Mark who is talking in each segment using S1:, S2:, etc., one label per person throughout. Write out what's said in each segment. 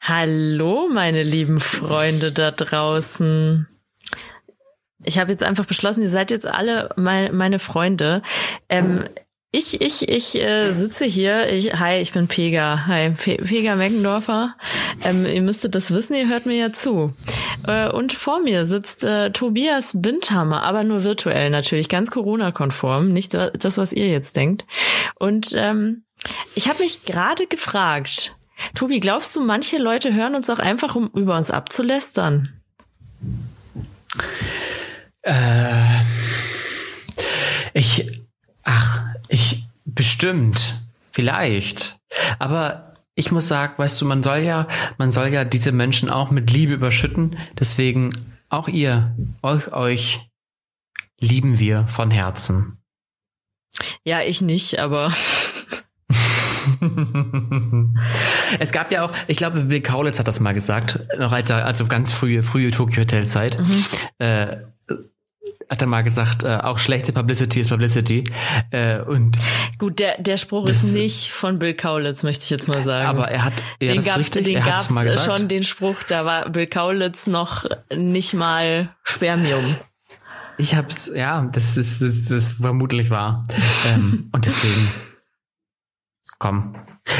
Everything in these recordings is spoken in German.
S1: Hallo, meine lieben Freunde da draußen. Ich habe jetzt einfach beschlossen, ihr seid jetzt alle mein, meine Freunde. Ähm, ich, ich, ich äh, sitze hier. Ich, hi, ich bin Pega. Hi, Pe Pega Meckendorfer. Ähm, ihr müsstet das wissen, ihr hört mir ja zu. Äh, und vor mir sitzt äh, Tobias Bindhammer, aber nur virtuell natürlich, ganz Corona-konform, nicht das, was ihr jetzt denkt. Und ähm, ich habe mich gerade gefragt, Tobi, glaubst du, manche Leute hören uns auch einfach, um über uns abzulästern?
S2: Äh, ich, ach, ich, bestimmt, vielleicht. Aber ich muss sagen, weißt du, man soll ja, man soll ja diese Menschen auch mit Liebe überschütten. Deswegen auch ihr, euch, euch lieben wir von Herzen.
S1: Ja, ich nicht, aber
S2: es gab ja auch, ich glaube, Bill Kaulitz hat das mal gesagt, noch als er, also ganz frühe, frühe Tokyo Hotel Zeit, mhm. äh, hat er mal gesagt, äh, auch schlechte Publicity ist Publicity. Äh, und
S1: gut, der der Spruch das, ist nicht von Bill Kaulitz, möchte ich jetzt mal sagen.
S2: Aber er hat ja,
S1: den gab's, den gab's mal gesagt. schon den Spruch, da war Bill Kaulitz noch nicht mal Spermium.
S2: Ich hab's, ja, das ist, das, das vermutlich wahr. ähm, und deswegen komm.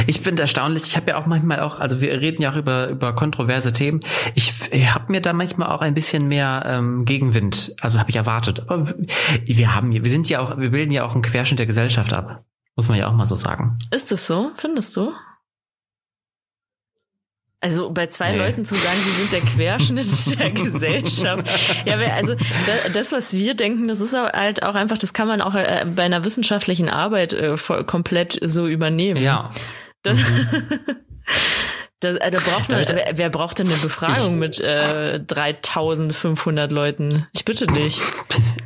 S2: Ich bin erstaunlich. Ich habe ja auch manchmal auch, also wir reden ja auch über über kontroverse Themen. Ich, ich habe mir da manchmal auch ein bisschen mehr ähm, Gegenwind, also habe ich erwartet. Aber wir haben, wir sind ja auch, wir bilden ja auch einen Querschnitt der Gesellschaft ab, muss man ja auch mal so sagen.
S1: Ist es so? Findest du? Also bei zwei nee. Leuten zu sagen, sie sind der Querschnitt der Gesellschaft. Ja, also das, was wir denken, das ist halt auch einfach, das kann man auch äh, bei einer wissenschaftlichen Arbeit äh, komplett so übernehmen.
S2: Ja.
S1: Das, mhm. Das, äh, da braucht man, wer, wer braucht denn eine Befragung ich, mit äh, 3500 Leuten? Ich bitte dich.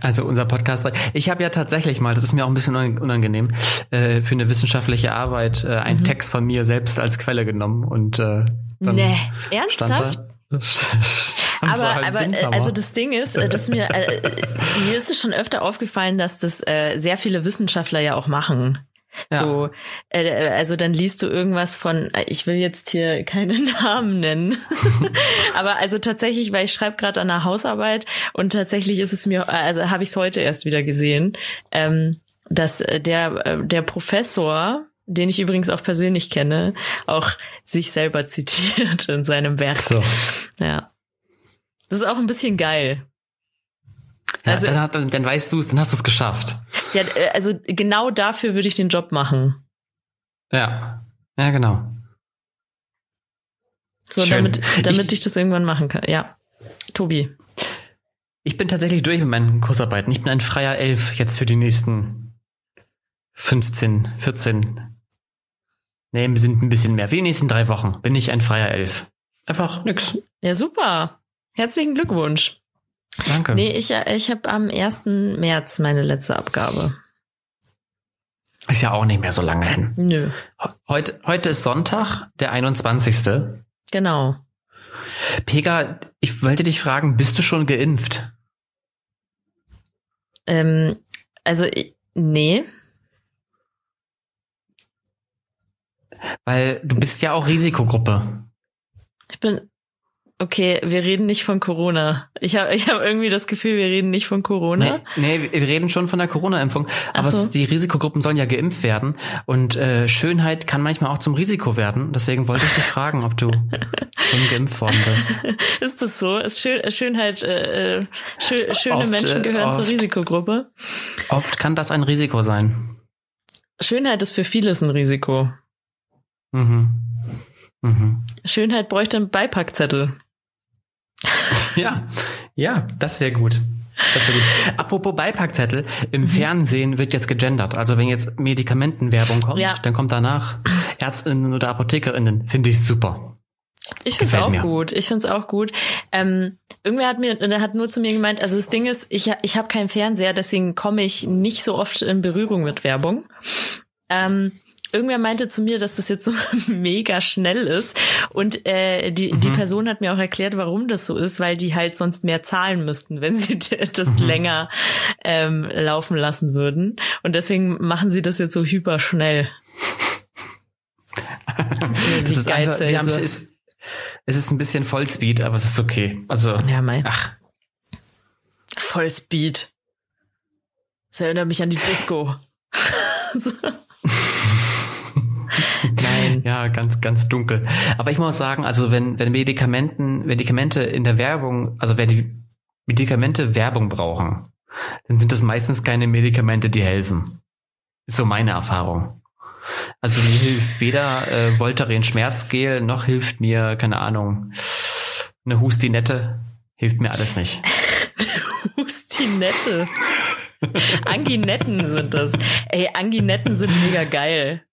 S2: Also unser Podcast. Ich habe ja tatsächlich mal, das ist mir auch ein bisschen unangenehm, äh, für eine wissenschaftliche Arbeit äh, einen mhm. Text von mir selbst als Quelle genommen und äh,
S1: dann nee, ernsthaft? aber, halt aber äh, also das Ding ist, äh, dass mir äh, mir ist es schon öfter aufgefallen, dass das äh, sehr viele Wissenschaftler ja auch machen. Ja. So, äh, also dann liest du irgendwas von, ich will jetzt hier keine Namen nennen, aber also tatsächlich, weil ich schreibe gerade an der Hausarbeit und tatsächlich ist es mir, also habe ich es heute erst wieder gesehen, ähm, dass der der Professor, den ich übrigens auch persönlich kenne, auch sich selber zitiert in seinem Werk. So. Ja, das ist auch ein bisschen geil.
S2: Ja, also, dann, dann weißt du es, dann hast du es geschafft.
S1: Ja, äh, also genau dafür würde ich den Job machen.
S2: Ja, ja, genau.
S1: So, Schön. damit, damit ich, ich das irgendwann machen kann. Ja. Tobi.
S2: Ich bin tatsächlich durch mit meinen Kursarbeiten. Ich bin ein freier Elf jetzt für die nächsten 15, 14. Nee, wir sind ein bisschen mehr. Für die nächsten drei Wochen bin ich ein freier Elf. Einfach nix.
S1: Ja, super. Herzlichen Glückwunsch.
S2: Danke.
S1: Nee, ich, ich habe am 1. März meine letzte Abgabe.
S2: Ist ja auch nicht mehr so lange hin.
S1: Nö.
S2: Heute, heute ist Sonntag, der 21.
S1: Genau.
S2: Pega, ich wollte dich fragen, bist du schon geimpft?
S1: Ähm, also, nee.
S2: Weil du bist ja auch Risikogruppe.
S1: Ich bin, Okay, wir reden nicht von Corona. Ich habe ich hab irgendwie das Gefühl, wir reden nicht von Corona.
S2: Nee, nee wir reden schon von der Corona-Impfung. Aber so. die Risikogruppen sollen ja geimpft werden. Und äh, Schönheit kann manchmal auch zum Risiko werden. Deswegen wollte ich dich fragen, ob du schon geimpft worden bist.
S1: Ist das so? Ist Schön, Schönheit, äh, äh schön, schöne oft, Menschen äh, gehören oft, zur Risikogruppe?
S2: Oft kann das ein Risiko sein.
S1: Schönheit ist für vieles ein Risiko.
S2: Mhm. Mhm.
S1: Schönheit bräuchte einen Beipackzettel.
S2: ja, ja, das wäre gut. Das wäre gut. Apropos Beipackzettel, im mhm. Fernsehen wird jetzt gegendert. Also wenn jetzt Medikamentenwerbung kommt, ja. dann kommt danach Ärztinnen oder Apothekerinnen. Finde ich super.
S1: Ich finde es auch mir. gut. Ich finde es auch gut. Ähm, irgendwer hat mir, der hat nur zu mir gemeint, also das Ding ist, ich, ich habe keinen Fernseher, deswegen komme ich nicht so oft in Berührung mit Werbung. Ähm, irgendwer meinte zu mir, dass das jetzt so mega schnell ist. Und äh, die, mhm. die Person hat mir auch erklärt, warum das so ist, weil die halt sonst mehr zahlen müssten, wenn sie das mhm. länger ähm, laufen lassen würden. Und deswegen machen sie das jetzt so hyper schnell.
S2: das ist einfach, wir haben es Es ist ein bisschen Vollspeed, aber es ist okay. Also,
S1: ja, mein. Ach. Vollspeed. Das erinnert mich an die Disco.
S2: Nein. Ja, ganz, ganz dunkel. Aber ich muss sagen, also wenn, wenn Medikamenten, Medikamente in der Werbung, also wenn die Medikamente Werbung brauchen, dann sind das meistens keine Medikamente, die helfen. Ist so meine Erfahrung. Also mir hilft weder äh, Voltaren Schmerzgel, noch hilft mir, keine Ahnung, eine Hustinette. Hilft mir alles nicht.
S1: Hustinette. Anginetten sind das. Ey, Anginetten sind mega geil.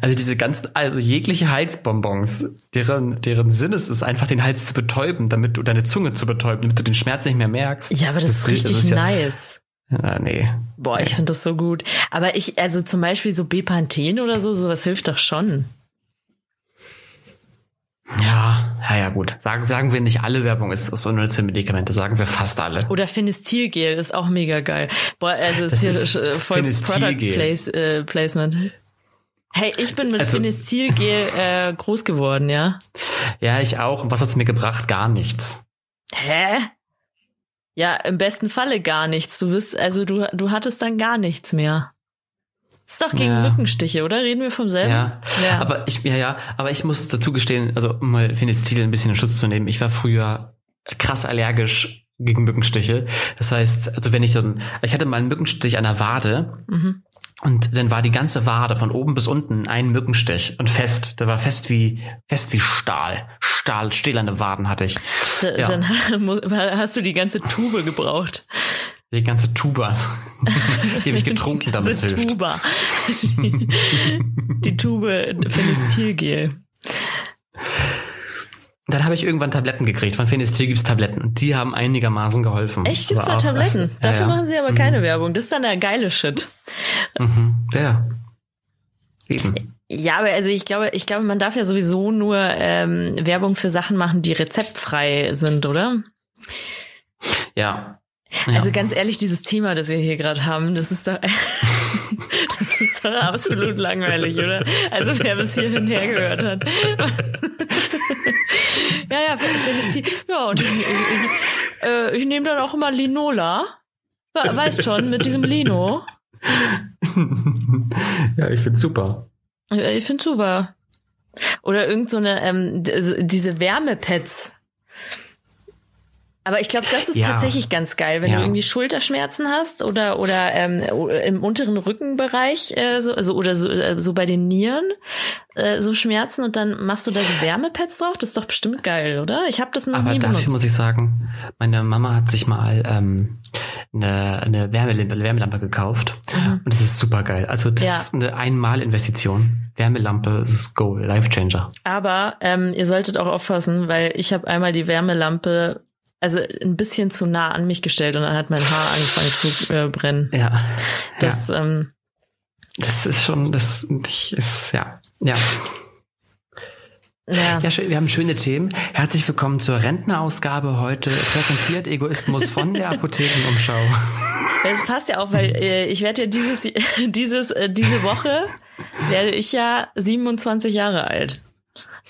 S2: Also diese ganzen, also jegliche Halsbonbons, deren, deren Sinn es ist, einfach den Hals zu betäuben, damit du deine Zunge zu betäuben, damit du den Schmerz nicht mehr merkst.
S1: Ja, aber das, das ist richtig das ist nice.
S2: Ja, nee.
S1: Boah, ich finde das so gut. Aber ich, also zum Beispiel so Bepanthen oder so, sowas hilft doch schon.
S2: Ja, ja, ja, gut. Sagen, sagen wir nicht alle Werbung ist so unnütze Medikamente, sagen wir fast alle.
S1: Oder Finestilgel ist auch mega geil. Boah, also das ist hier ist voll Product Place, äh, Placement. Hey, ich bin mit also, Finestilgel äh, groß geworden, ja?
S2: Ja, ich auch. Und was hat's mir gebracht? Gar nichts.
S1: Hä? Ja, im besten Falle gar nichts. Du bist, also du, du hattest dann gar nichts mehr. ist doch gegen ja. Mückenstiche, oder? Reden wir vom selben?
S2: Ja. ja. Aber ich, ja, ja, aber ich muss dazu gestehen, also um mal Finestil ein bisschen in Schutz zu nehmen, ich war früher krass allergisch gegen Mückenstiche. Das heißt, also wenn ich so ein, ich hatte mal einen Mückenstich an der Wade mhm. Und dann war die ganze Wade von oben bis unten ein Mückenstich und fest. Der war fest wie, fest wie Stahl. Stahl, stählerne Waden hatte ich.
S1: Da, ja. Dann hast du die ganze Tube gebraucht.
S2: Die ganze Tuba. Die habe ich getrunken, damit es hilft.
S1: Tuba. Die, die Tube
S2: Dann habe ich irgendwann Tabletten gekriegt. Von Phenestil gibt's Tabletten. Und die haben einigermaßen geholfen.
S1: Echt? Gibt's da Tabletten? Was? Dafür ja, ja. machen sie aber mhm. keine Werbung. Das ist dann der geile Shit.
S2: Mhm. Ja. Eben.
S1: Ja, aber also ich glaube, ich glaube, man darf ja sowieso nur ähm, Werbung für Sachen machen, die rezeptfrei sind, oder?
S2: Ja.
S1: Also ganz ehrlich, dieses Thema, das wir hier gerade haben, das ist doch, das ist doch absolut langweilig, oder? Also wer bis hierhin hergehört hat. ja, ja, Felicity. Ja, und ich, ich, äh, ich nehme dann auch immer Linola. Weißt schon, mit diesem Lino.
S2: ja, ich find's super.
S1: Ich find's super. Oder irgend so eine, ähm, diese Wärmepads. Aber ich glaube, das ist ja. tatsächlich ganz geil, wenn ja. du irgendwie Schulterschmerzen hast oder oder ähm, im unteren Rückenbereich äh, so, also oder so, äh, so bei den Nieren äh, so Schmerzen und dann machst du da so Wärmepads drauf. Das ist doch bestimmt geil, oder? Ich habe das noch
S2: Aber
S1: nie
S2: dafür
S1: benutzt.
S2: muss ich sagen, meine Mama hat sich mal ähm, eine, eine Wärmelampe, Wärmelampe gekauft mhm. und das ist super geil. Also das ja. ist eine Einmalinvestition. Wärmelampe ist Goal, Life Changer.
S1: Aber ähm, ihr solltet auch aufpassen, weil ich habe einmal die Wärmelampe also ein bisschen zu nah an mich gestellt und dann hat mein Haar angefangen zu äh, brennen.
S2: Ja.
S1: Das, ja. Ähm,
S2: das ist schon, das ist, ja, ja. Ja. ja, wir haben schöne Themen. Herzlich willkommen zur Rentnerausgabe heute. Präsentiert Egoismus von der Apothekenumschau.
S1: Das passt ja auch, weil äh, ich werde ja dieses, dieses, äh, diese Woche werde ich ja 27 Jahre alt.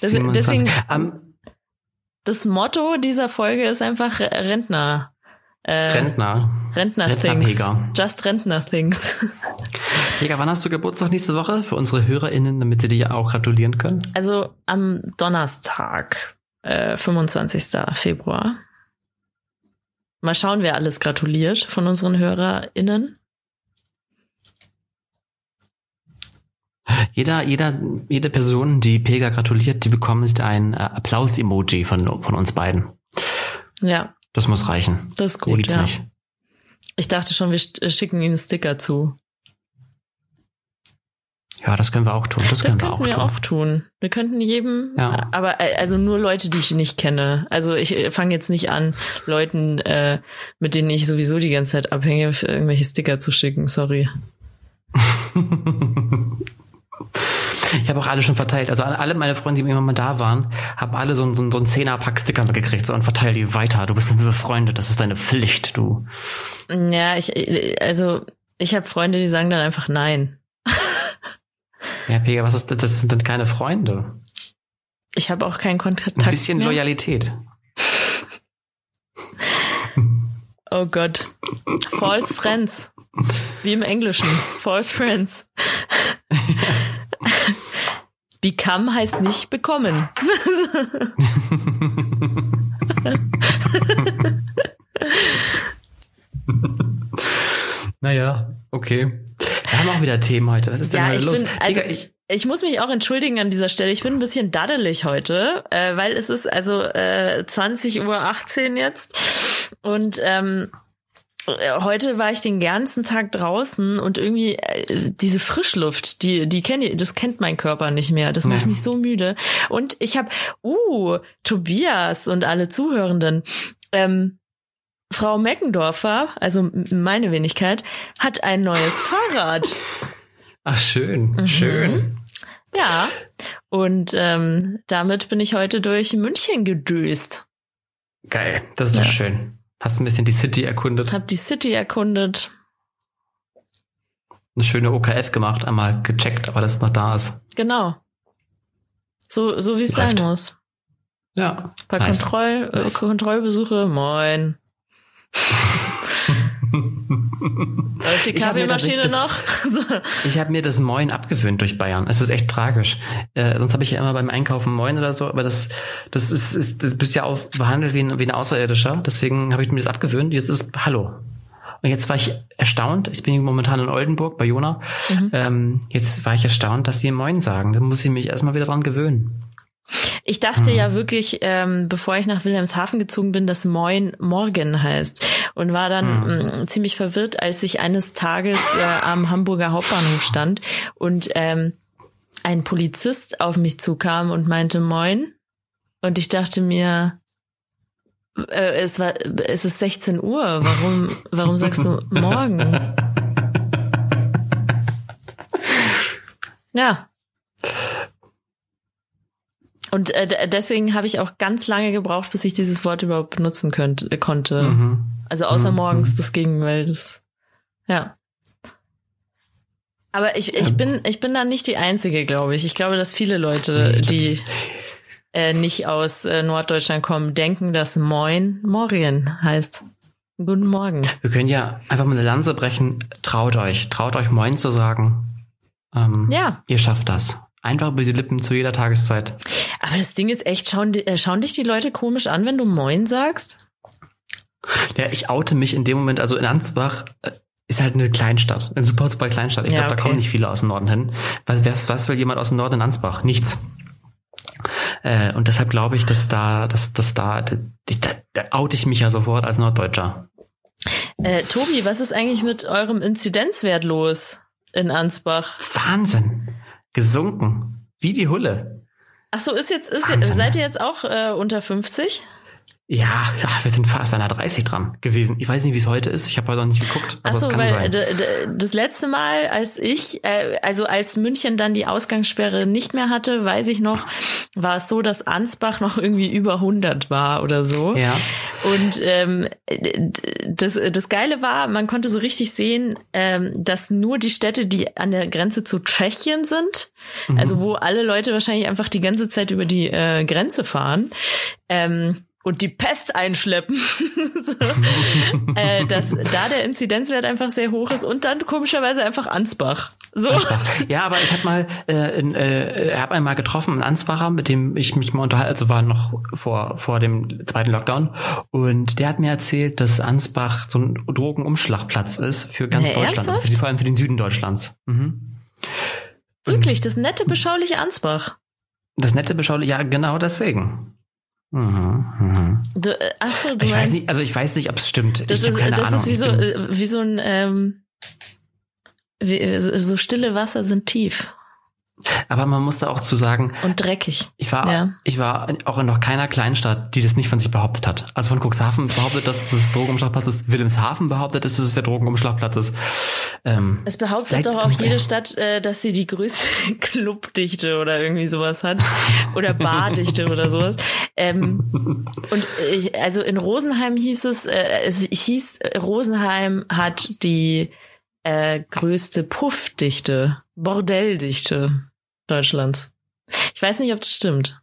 S1: Das, 27. Deswegen, um, das Motto dieser Folge ist einfach Rentner.
S2: Äh, Rentner.
S1: Rentner, Rentner. Just Rentner Things.
S2: Pega, wann hast du Geburtstag nächste Woche für unsere HörerInnen, damit sie dir auch gratulieren können?
S1: Also am Donnerstag, äh, 25. Februar. Mal schauen, wer alles gratuliert von unseren HörerInnen.
S2: Jeder, jeder, jede Person, die Pega gratuliert, die bekommt ein äh, Applaus-Emoji von, von uns beiden.
S1: Ja.
S2: Das muss reichen.
S1: Das ist gut, ja. Nicht. Ich dachte schon, wir äh, schicken ihnen Sticker zu.
S2: Ja, das können wir auch tun. Das,
S1: das
S2: können wir, auch,
S1: wir
S2: tun.
S1: auch tun. Wir könnten jedem, ja. aber äh, also nur Leute, die ich nicht kenne. Also ich fange jetzt nicht an, Leuten, äh, mit denen ich sowieso die ganze Zeit abhänge, irgendwelche Sticker zu schicken. Sorry.
S2: Ich habe auch alle schon verteilt. Also alle meine Freunde, die irgendwann mal da waren, haben alle so, so, so einen Zehnerpack Sticker gekriegt so, und verteil die weiter. Du bist mit mir befreundet. Das ist deine Pflicht, du.
S1: Ja, ich, also ich habe Freunde, die sagen dann einfach nein.
S2: ja, Pega, was ist das? Das sind keine Freunde.
S1: Ich habe auch keinen Kontakt
S2: Ein bisschen mehr. Loyalität.
S1: Oh Gott. False Friends. Wie im Englischen. False Friends. Become heißt nicht bekommen.
S2: naja, okay. Wir haben auch wieder Themen heute. Was ist denn ja, heute los? Bin,
S1: also, ich, ich muss mich auch entschuldigen an dieser Stelle. Ich bin ein bisschen daddelig heute, äh, weil es ist also äh, 20 Uhr 18 jetzt und ähm, heute war ich den ganzen Tag draußen und irgendwie äh, diese Frischluft, die die kenne das kennt mein Körper nicht mehr. Das macht ja. mich so müde. Und ich habe, uh, Tobias und alle Zuhörenden, ähm, Frau Meckendorfer, also meine Wenigkeit, hat ein neues Fahrrad.
S2: Ach schön, mhm. schön.
S1: Ja, und ähm, damit bin ich heute durch München gedöst.
S2: Geil, das ist ja. schön. Hast ein bisschen die City erkundet.
S1: Hab die City erkundet.
S2: Eine schöne OKF gemacht, einmal gecheckt, ob alles noch da ist.
S1: Genau. So, so wie es sein muss.
S2: Ja.
S1: Ein paar nice. Kontroll, nice. Kontrollbesuche, moin. Läuft die Kaffeemaschine noch?
S2: ich habe mir das Moin abgewöhnt durch Bayern. Es ist echt tragisch. Äh, sonst habe ich ja immer beim Einkaufen Moin oder so, aber das, das ist, ist das bist ja auch behandelt wie ein, wie ein Außerirdischer. Deswegen habe ich mir das abgewöhnt. Jetzt ist Hallo. Und jetzt war ich erstaunt, ich bin momentan in Oldenburg bei Jona. Mhm. Ähm, jetzt war ich erstaunt, dass sie Moin sagen. Da muss ich mich erstmal wieder dran gewöhnen.
S1: Ich dachte hm. ja wirklich, ähm, bevor ich nach Wilhelmshaven gezogen bin, dass Moin Morgen heißt und war dann hm. mh, ziemlich verwirrt, als ich eines Tages äh, am Hamburger Hauptbahnhof stand und ähm, ein Polizist auf mich zukam und meinte Moin und ich dachte mir, äh, es war, es ist 16 Uhr, warum, warum sagst du morgen? Ja, und äh, deswegen habe ich auch ganz lange gebraucht, bis ich dieses Wort überhaupt benutzen könnt, äh, konnte. Mhm. Also außer mhm. morgens, das ging, weil das, ja. Aber ich, ich bin, ich bin da nicht die Einzige, glaube ich. Ich glaube, dass viele Leute, die äh, nicht aus äh, Norddeutschland kommen, denken, dass Moin Morgen heißt. Guten Morgen.
S2: Wir können ja einfach mal eine Lanze brechen. Traut euch, traut euch Moin zu sagen. Ähm, ja. Ihr schafft das. Einfach über die Lippen zu jeder Tageszeit.
S1: Aber das Ding ist echt, schauen, äh, schauen dich die Leute komisch an, wenn du Moin sagst?
S2: Ja, ich oute mich in dem Moment, also in Ansbach äh, ist halt eine Kleinstadt, eine super, super Kleinstadt. Ich ja, glaube, okay. da kommen nicht viele aus dem Norden hin. Was, was, was will jemand aus dem Norden in Ansbach? Nichts. Äh, und deshalb glaube ich, dass da, dass, dass da, da, da, oute ich mich ja sofort als Norddeutscher.
S1: Äh, Tobi, was ist eigentlich mit eurem Inzidenzwert los in Ansbach?
S2: Wahnsinn. Gesunken. Wie die Hulle.
S1: Ach so, ist jetzt, ist jetzt, seid ihr jetzt auch äh, unter 50?
S2: Ja, ja, wir sind fast an der 30 dran gewesen. Ich weiß nicht, wie es heute ist. Ich habe heute noch nicht geguckt, aber Ach so, es kann weil.
S1: Das letzte Mal, als ich, äh, also als München dann die Ausgangssperre nicht mehr hatte, weiß ich noch, war es so, dass Ansbach noch irgendwie über 100 war oder so.
S2: Ja.
S1: Und ähm, das, das Geile war, man konnte so richtig sehen, ähm, dass nur die Städte, die an der Grenze zu Tschechien sind, mhm. also wo alle Leute wahrscheinlich einfach die ganze Zeit über die äh, Grenze fahren, ähm, und die Pest einschleppen, so, äh, dass da der Inzidenzwert einfach sehr hoch ist und dann komischerweise einfach Ansbach. So.
S2: Ja, aber ich habe mal, äh, in, äh, habe einmal getroffen, einen Ansbacher, mit dem ich mich mal unterhalte, also war noch vor vor dem zweiten Lockdown und der hat mir erzählt, dass Ansbach so ein Drogenumschlagplatz ist für ganz Na, Deutschland, also für die, vor allem für den Süden Deutschlands. Mhm.
S1: Wirklich, das nette beschauliche Ansbach.
S2: Das nette beschauliche, ja genau deswegen. Mhm, mhm.
S1: Du, äh, achso, du
S2: ich
S1: meinst,
S2: weiß nicht, also ich weiß nicht, ob es stimmt.
S1: Das
S2: ich
S1: ist,
S2: keine
S1: das
S2: Ahnung.
S1: ist wie so, äh, wie so ein ähm, wie, so stille Wasser sind tief.
S2: Aber man musste auch zu sagen.
S1: Und dreckig.
S2: Ich war, ja. ich war auch in noch keiner Kleinstadt, die das nicht von sich behauptet hat. Also von Cuxhaven behauptet, dass das Drogenumschlagplatz ist. Wilhelmshaven behauptet, dass es der Drogenumschlagplatz ist.
S1: Ähm, es behauptet doch auch jede Stadt, äh, dass sie die größte Clubdichte oder irgendwie sowas hat. Oder Bardichte oder sowas. Ähm, und ich, also in Rosenheim hieß es, äh, es hieß, Rosenheim hat die äh, größte Puffdichte, Bordelldichte Deutschlands. Ich weiß nicht, ob das stimmt.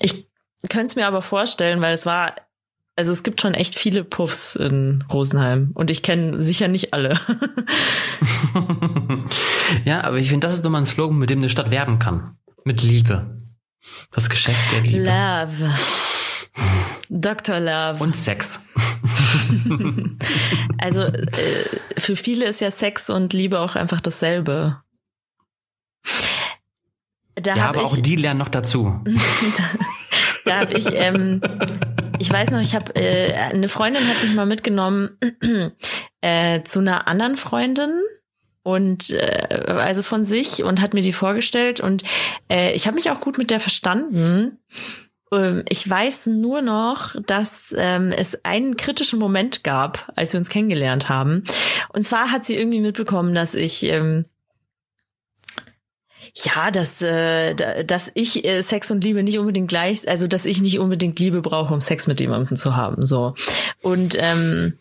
S1: Ich könnte es mir aber vorstellen, weil es war, also es gibt schon echt viele Puffs in Rosenheim und ich kenne sicher nicht alle.
S2: ja, aber ich finde, das ist nochmal ein Slogan, mit dem eine Stadt werben kann. Mit Liebe. Das Geschäft der Liebe.
S1: Love. Dr. Love.
S2: Und Sex.
S1: also äh, für viele ist ja Sex und Liebe auch einfach dasselbe.
S2: Da ja, aber ich, auch die lernen noch dazu.
S1: da, da habe ich, ähm, ich weiß noch, ich habe äh, eine Freundin hat mich mal mitgenommen äh, zu einer anderen Freundin und äh, also von sich und hat mir die vorgestellt und äh, ich habe mich auch gut mit der verstanden. Ähm, ich weiß nur noch, dass ähm, es einen kritischen Moment gab, als wir uns kennengelernt haben. Und zwar hat sie irgendwie mitbekommen, dass ich ähm, ja, dass, äh, dass ich äh, Sex und Liebe nicht unbedingt gleich, also dass ich nicht unbedingt Liebe brauche, um Sex mit jemandem zu haben. So. Und ähm,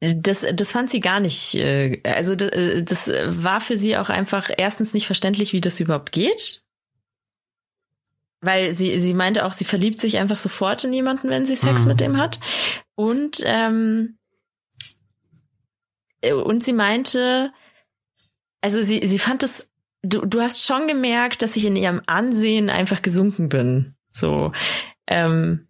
S1: das, das fand sie gar nicht, äh, also das, äh, das war für sie auch einfach erstens nicht verständlich, wie das überhaupt geht. Weil sie, sie meinte auch, sie verliebt sich einfach sofort in jemanden, wenn sie Sex mhm. mit dem hat. Und, ähm, und sie meinte, also sie, sie fand es, du, du hast schon gemerkt, dass ich in ihrem Ansehen einfach gesunken bin. So, ähm,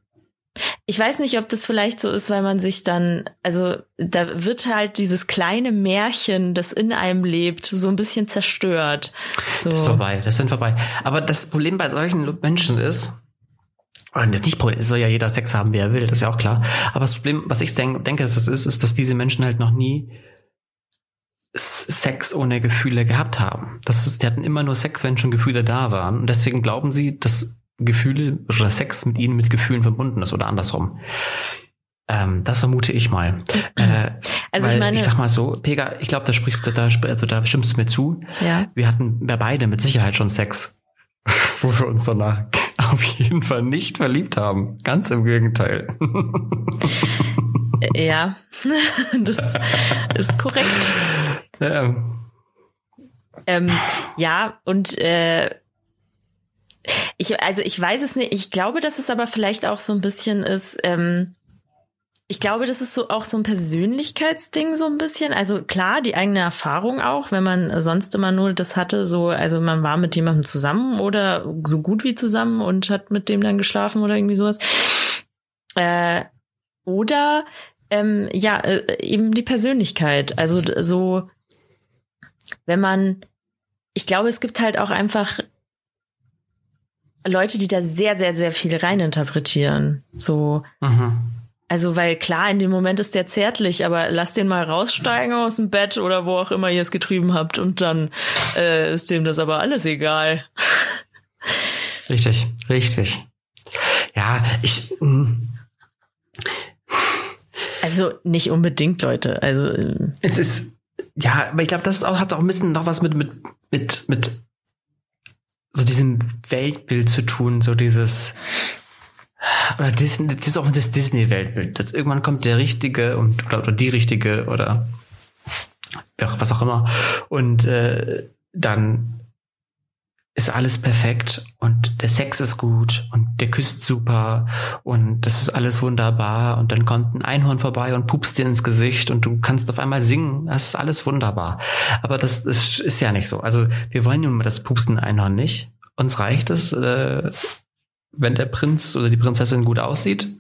S1: ich weiß nicht, ob das vielleicht so ist, weil man sich dann, also da wird halt dieses kleine Märchen, das in einem lebt, so ein bisschen zerstört. So.
S2: Das ist vorbei, das sind vorbei. Aber das Problem bei solchen Menschen ist, und jetzt nicht, es soll ja jeder Sex haben, wie er will, das ist ja auch klar. Aber das Problem, was ich denk, denke, dass es ist, ist, dass diese Menschen halt noch nie Sex ohne Gefühle gehabt haben. Das ist, die hatten immer nur Sex, wenn schon Gefühle da waren. Und deswegen glauben sie, dass Gefühle oder Sex mit ihnen mit Gefühlen verbunden ist oder andersrum. Ähm, das vermute ich mal. Äh, also ich meine, ich sag mal so, Pega, ich glaube, da sprichst du, da, also da stimmst du mir zu. Ja. Wir hatten wir beide mit Sicherheit schon Sex, wo wir uns danach auf jeden Fall nicht verliebt haben. Ganz im Gegenteil.
S1: Ja, das ist korrekt. Ja, ähm, ja und äh, ich, also ich weiß es nicht, ich glaube, dass es aber vielleicht auch so ein bisschen ist, ähm, ich glaube, das ist so auch so ein Persönlichkeitsding so ein bisschen. Also klar, die eigene Erfahrung auch, wenn man sonst immer nur das hatte, so, also man war mit jemandem zusammen oder so gut wie zusammen und hat mit dem dann geschlafen oder irgendwie sowas. Äh, oder ähm, ja, äh, eben die Persönlichkeit. Also so, wenn man, ich glaube, es gibt halt auch einfach Leute, die da sehr, sehr, sehr viel reininterpretieren. So. Mhm. Also, weil klar, in dem Moment ist der zärtlich, aber lass den mal raussteigen aus dem Bett oder wo auch immer ihr es getrieben habt und dann äh, ist dem das aber alles egal.
S2: Richtig, richtig. Ja, ich. Mh. Mm,
S1: also nicht unbedingt, Leute. Also ähm,
S2: es ist ja, aber ich glaube, das auch, hat auch ein bisschen noch was mit mit mit mit so diesem Weltbild zu tun, so dieses oder Disney, das ist auch das Disney-Weltbild. Das irgendwann kommt der richtige und oder die richtige oder was auch immer und äh, dann ist alles perfekt und der Sex ist gut und der küsst super und das ist alles wunderbar und dann kommt ein Einhorn vorbei und pupst dir ins Gesicht und du kannst auf einmal singen. Das ist alles wunderbar. Aber das, das ist ja nicht so. Also wir wollen nun mal das pupsten Einhorn nicht. Uns reicht es, äh, wenn der Prinz oder die Prinzessin gut aussieht,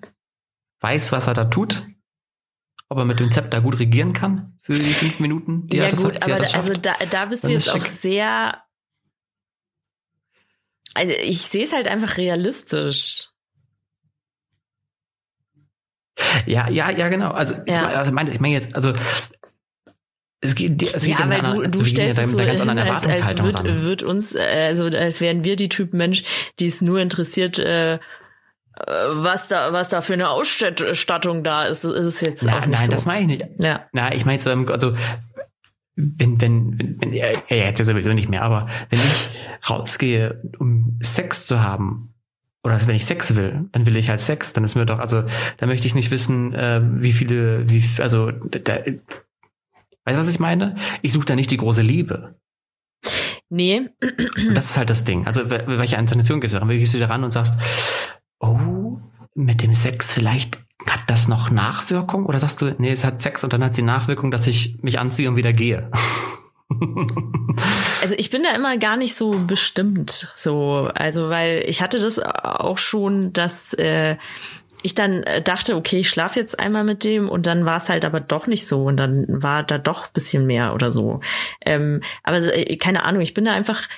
S2: weiß, was er da tut, ob er mit dem Zepter gut regieren kann für die fünf Minuten.
S1: Die ja gut, aber da, also da, da bist du jetzt auch sehr also ich sehe es halt einfach realistisch.
S2: Ja, ja, ja, genau. Also, ja. also meine, ich meine jetzt, also es geht, es geht
S1: ja, weil du, du stellst es so hin, als, als wird, wird uns, also als wären wir die Typen Mensch, die es nur interessiert, äh, was da, was da für eine Ausstattung da ist, ist es jetzt
S2: Na,
S1: auch nicht
S2: Nein,
S1: so.
S2: das meine ich nicht. Ja. Na, ich meine jetzt, also wenn, wenn, wenn, wenn er jetzt ja sowieso nicht mehr, aber wenn ich rausgehe, um Sex zu haben, oder wenn ich Sex will, dann will ich halt Sex, dann ist mir doch, also da möchte ich nicht wissen, äh, wie viele, wie, also da, weißt du, was ich meine? Ich suche da nicht die große Liebe.
S1: Nee.
S2: Und das ist halt das Ding. Also welche Intention gehst du ran? Gehst du da ran und sagst, oh, mit dem Sex vielleicht hat das noch Nachwirkung? Oder sagst du, nee, es hat Sex und dann hat sie Nachwirkung, dass ich mich anziehe und wieder gehe?
S1: also ich bin da immer gar nicht so bestimmt, so, also weil ich hatte das auch schon, dass äh, ich dann äh, dachte, okay, ich schlafe jetzt einmal mit dem und dann war es halt aber doch nicht so und dann war da doch bisschen mehr oder so. Ähm, aber äh, keine Ahnung, ich bin da einfach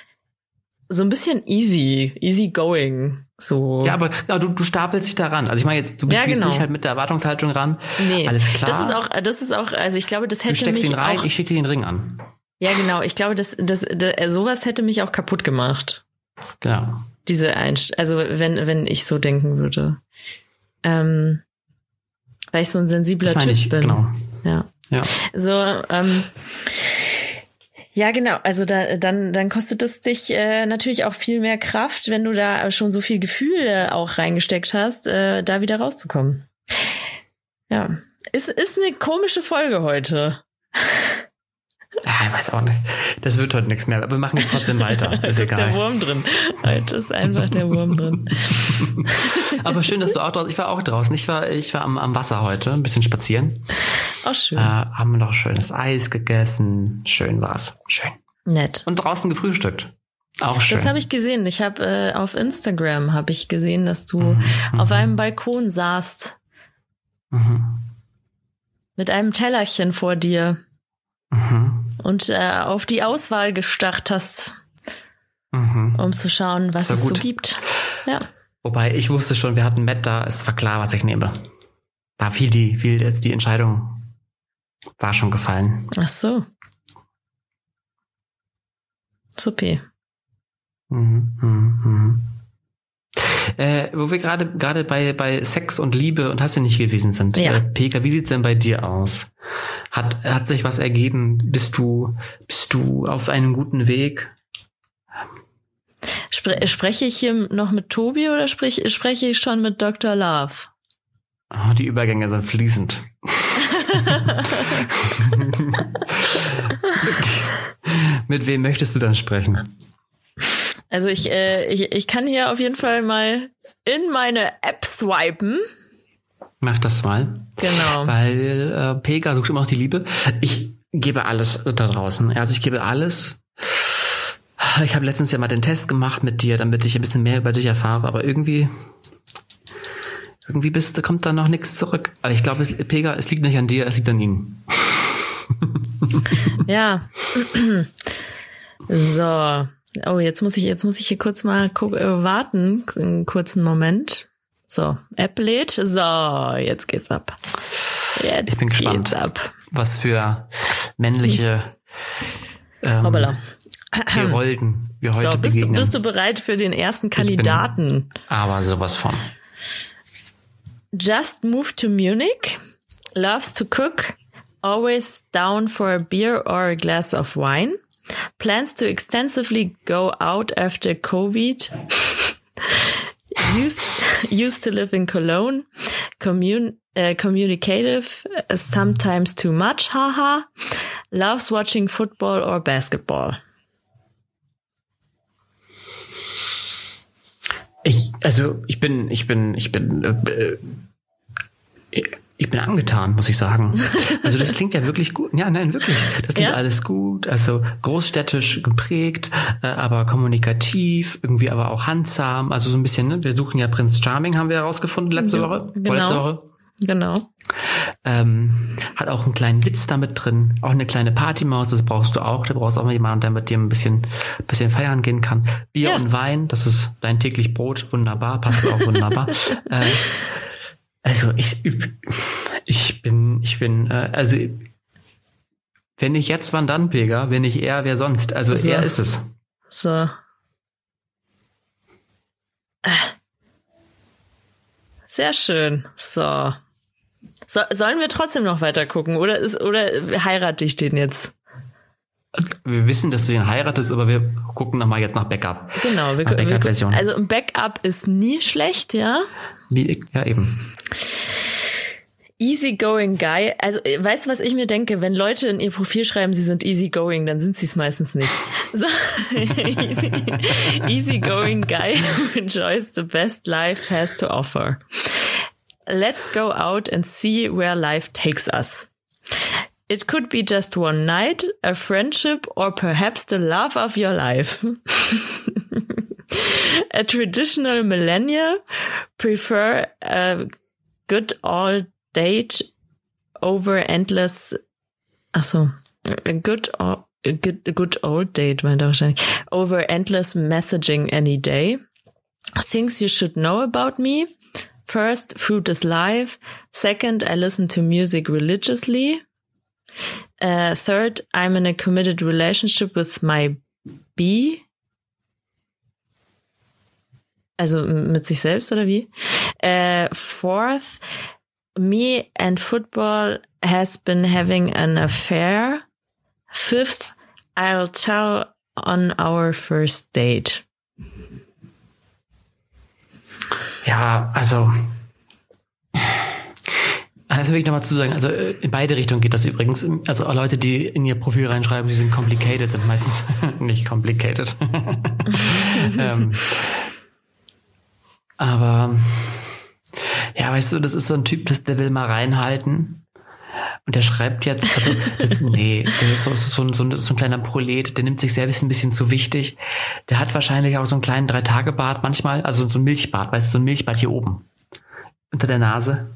S1: so ein bisschen easy, easy going. So.
S2: Ja, aber, aber du, du stapelst dich daran. Also ich meine jetzt, du bist ja, genau. nicht halt mit der Erwartungshaltung ran. Nee. Alles klar.
S1: Das ist auch, das ist auch, also ich glaube, das hätte
S2: du steckst
S1: mich
S2: ihn rein,
S1: auch,
S2: ich schicke dir den Ring an.
S1: Ja, genau. Ich glaube, das, das, das, sowas hätte mich auch kaputt gemacht.
S2: Genau.
S1: Diese Einst also wenn, wenn ich so denken würde. Ähm, weil ich so ein sensibler Typ ich, bin. Genau. Ja. ja. So, ähm, ja, genau. Also da, dann, dann kostet es dich äh, natürlich auch viel mehr Kraft, wenn du da schon so viel Gefühle auch reingesteckt hast, äh, da wieder rauszukommen. Ja. Ist, ist eine komische Folge heute.
S2: Ja, ich weiß auch nicht. Das wird heute nichts mehr, aber wir machen trotzdem weiter.
S1: Ist, ist
S2: egal.
S1: der Wurm drin. Heute ist einfach der Wurm drin.
S2: aber schön, dass du auch draußen, ich war auch draußen. Ich war, ich war am, am Wasser heute, ein bisschen spazieren.
S1: Auch schön.
S2: Äh, haben noch schönes Eis gegessen. Schön war's. Schön.
S1: Nett.
S2: Und draußen gefrühstückt. Auch schön.
S1: Das habe ich gesehen. Ich habe äh, auf Instagram habe ich gesehen, dass du mhm, auf mhm. einem Balkon saßt. Mhm. Mit einem Tellerchen vor dir. Mhm. Und äh, auf die Auswahl gestarrt hast, mhm. um zu schauen, was es gut. so gibt. Ja.
S2: Wobei ich wusste schon, wir hatten Matt da, es war klar, was ich nehme. Da fiel die, fiel die Entscheidung, war schon gefallen.
S1: Ach so. Supi.
S2: Mhm, mhm, mhm. Äh, wo wir gerade gerade bei bei Sex und Liebe und hast du nicht gewesen sind. Ja. Äh, Peka, wie sieht's denn bei dir aus? Hat hat sich was ergeben? Bist du bist du auf einem guten Weg?
S1: Spre spreche ich hier noch mit Tobi oder sprich, spreche ich schon mit Dr. Love?
S2: Oh, die Übergänge sind fließend. mit wem möchtest du dann sprechen?
S1: Also ich, äh, ich, ich kann hier auf jeden Fall mal in meine App swipen.
S2: Mach das mal.
S1: Genau.
S2: Weil äh, Pega sucht immer noch die Liebe. Ich gebe alles da draußen. Also ich gebe alles. Ich habe letztens ja mal den Test gemacht mit dir, damit ich ein bisschen mehr über dich erfahre, aber irgendwie irgendwie bist, kommt da noch nichts zurück. Aber ich glaube, Pega, es liegt nicht an dir, es liegt an ihm.
S1: ja. so. Oh, jetzt muss ich, jetzt muss ich hier kurz mal äh, warten, einen kurzen Moment. So, App lädt. So, jetzt geht's ab.
S2: Jetzt ich bin gespannt, ab. was für männliche ähm, Hoppala. Gerolden wir heute so,
S1: bist
S2: begegnen.
S1: Du, bist du bereit für den ersten Kandidaten?
S2: aber sowas von.
S1: Just moved to Munich, loves to cook, always down for a beer or a glass of wine. Plans to extensively go out after COVID. used used to live in Cologne. Commun uh, communicative, uh, sometimes too much. Haha. Loves watching football or basketball.
S2: Ich, also ich bin, ich bin, ich bin äh, äh, Ich bin angetan, muss ich sagen. Also das klingt ja wirklich gut. Ja, nein, wirklich. Das klingt ja? alles gut. Also großstädtisch geprägt, äh, aber kommunikativ, irgendwie aber auch handsam. Also so ein bisschen, ne? wir suchen ja Prinz Charming, haben wir herausgefunden letzte ja, Woche.
S1: Genau. Vorletzte Woche. Genau.
S2: Ähm, hat auch einen kleinen Witz damit drin, auch eine kleine Partymaus, das brauchst du auch. Da brauchst du auch mal jemanden, der mit dir ein bisschen, bisschen feiern gehen kann. Bier ja. und Wein, das ist dein täglich Brot, wunderbar, passt auch wunderbar. äh, also ich, ich bin, ich bin, äh, also wenn ich jetzt, wann dann, Pega? Wenn ich er, wer sonst? Also so. er ist es.
S1: So. Sehr schön. So. so. Sollen wir trotzdem noch weiter gucken oder ist oder heirate ich den jetzt?
S2: Wir wissen, dass du ihn heiratest, aber wir gucken nochmal jetzt nach Backup.
S1: Genau, wir, Backup -Version. also ein Backup ist nie schlecht, ja?
S2: Ja, eben.
S1: Easygoing guy. Also, weißt du, was ich mir denke? Wenn Leute in ihr Profil schreiben, sie sind easygoing, dann sind sie es meistens nicht. So, easy, easygoing guy who enjoys the best life has to offer. Let's go out and see where life takes us. It could be just one night, a friendship, or perhaps the love of your life. a traditional millennial prefer a good old date over endless. Ach so, a good or a good, a good old date meint er wahrscheinlich. Over endless messaging any day. Things you should know about me. First, food is life. Second, I listen to music religiously. Uh, third, I'm in a committed relationship with my bee. Also mit sich selbst oder wie? Uh, fourth, me and football has been having an affair. Fifth, I'll tell on our first date.
S2: Ja, also. Also will ich nochmal zu sagen, also äh, in beide Richtungen geht das übrigens. Also Leute, die in ihr Profil reinschreiben, sie sind complicated, sind meistens nicht complicated. ähm, aber ja, weißt du, das ist so ein Typ, das, der will mal reinhalten. Und der schreibt jetzt, also, das, nee, das ist, so, das ist so, ein, so, ein, so ein kleiner Prolet, der nimmt sich selbst ein bisschen zu wichtig. Der hat wahrscheinlich auch so einen kleinen Drei-Tage-Bart manchmal, also so ein Milchbart, weißt du, so ein Milchbart hier oben. Unter der Nase.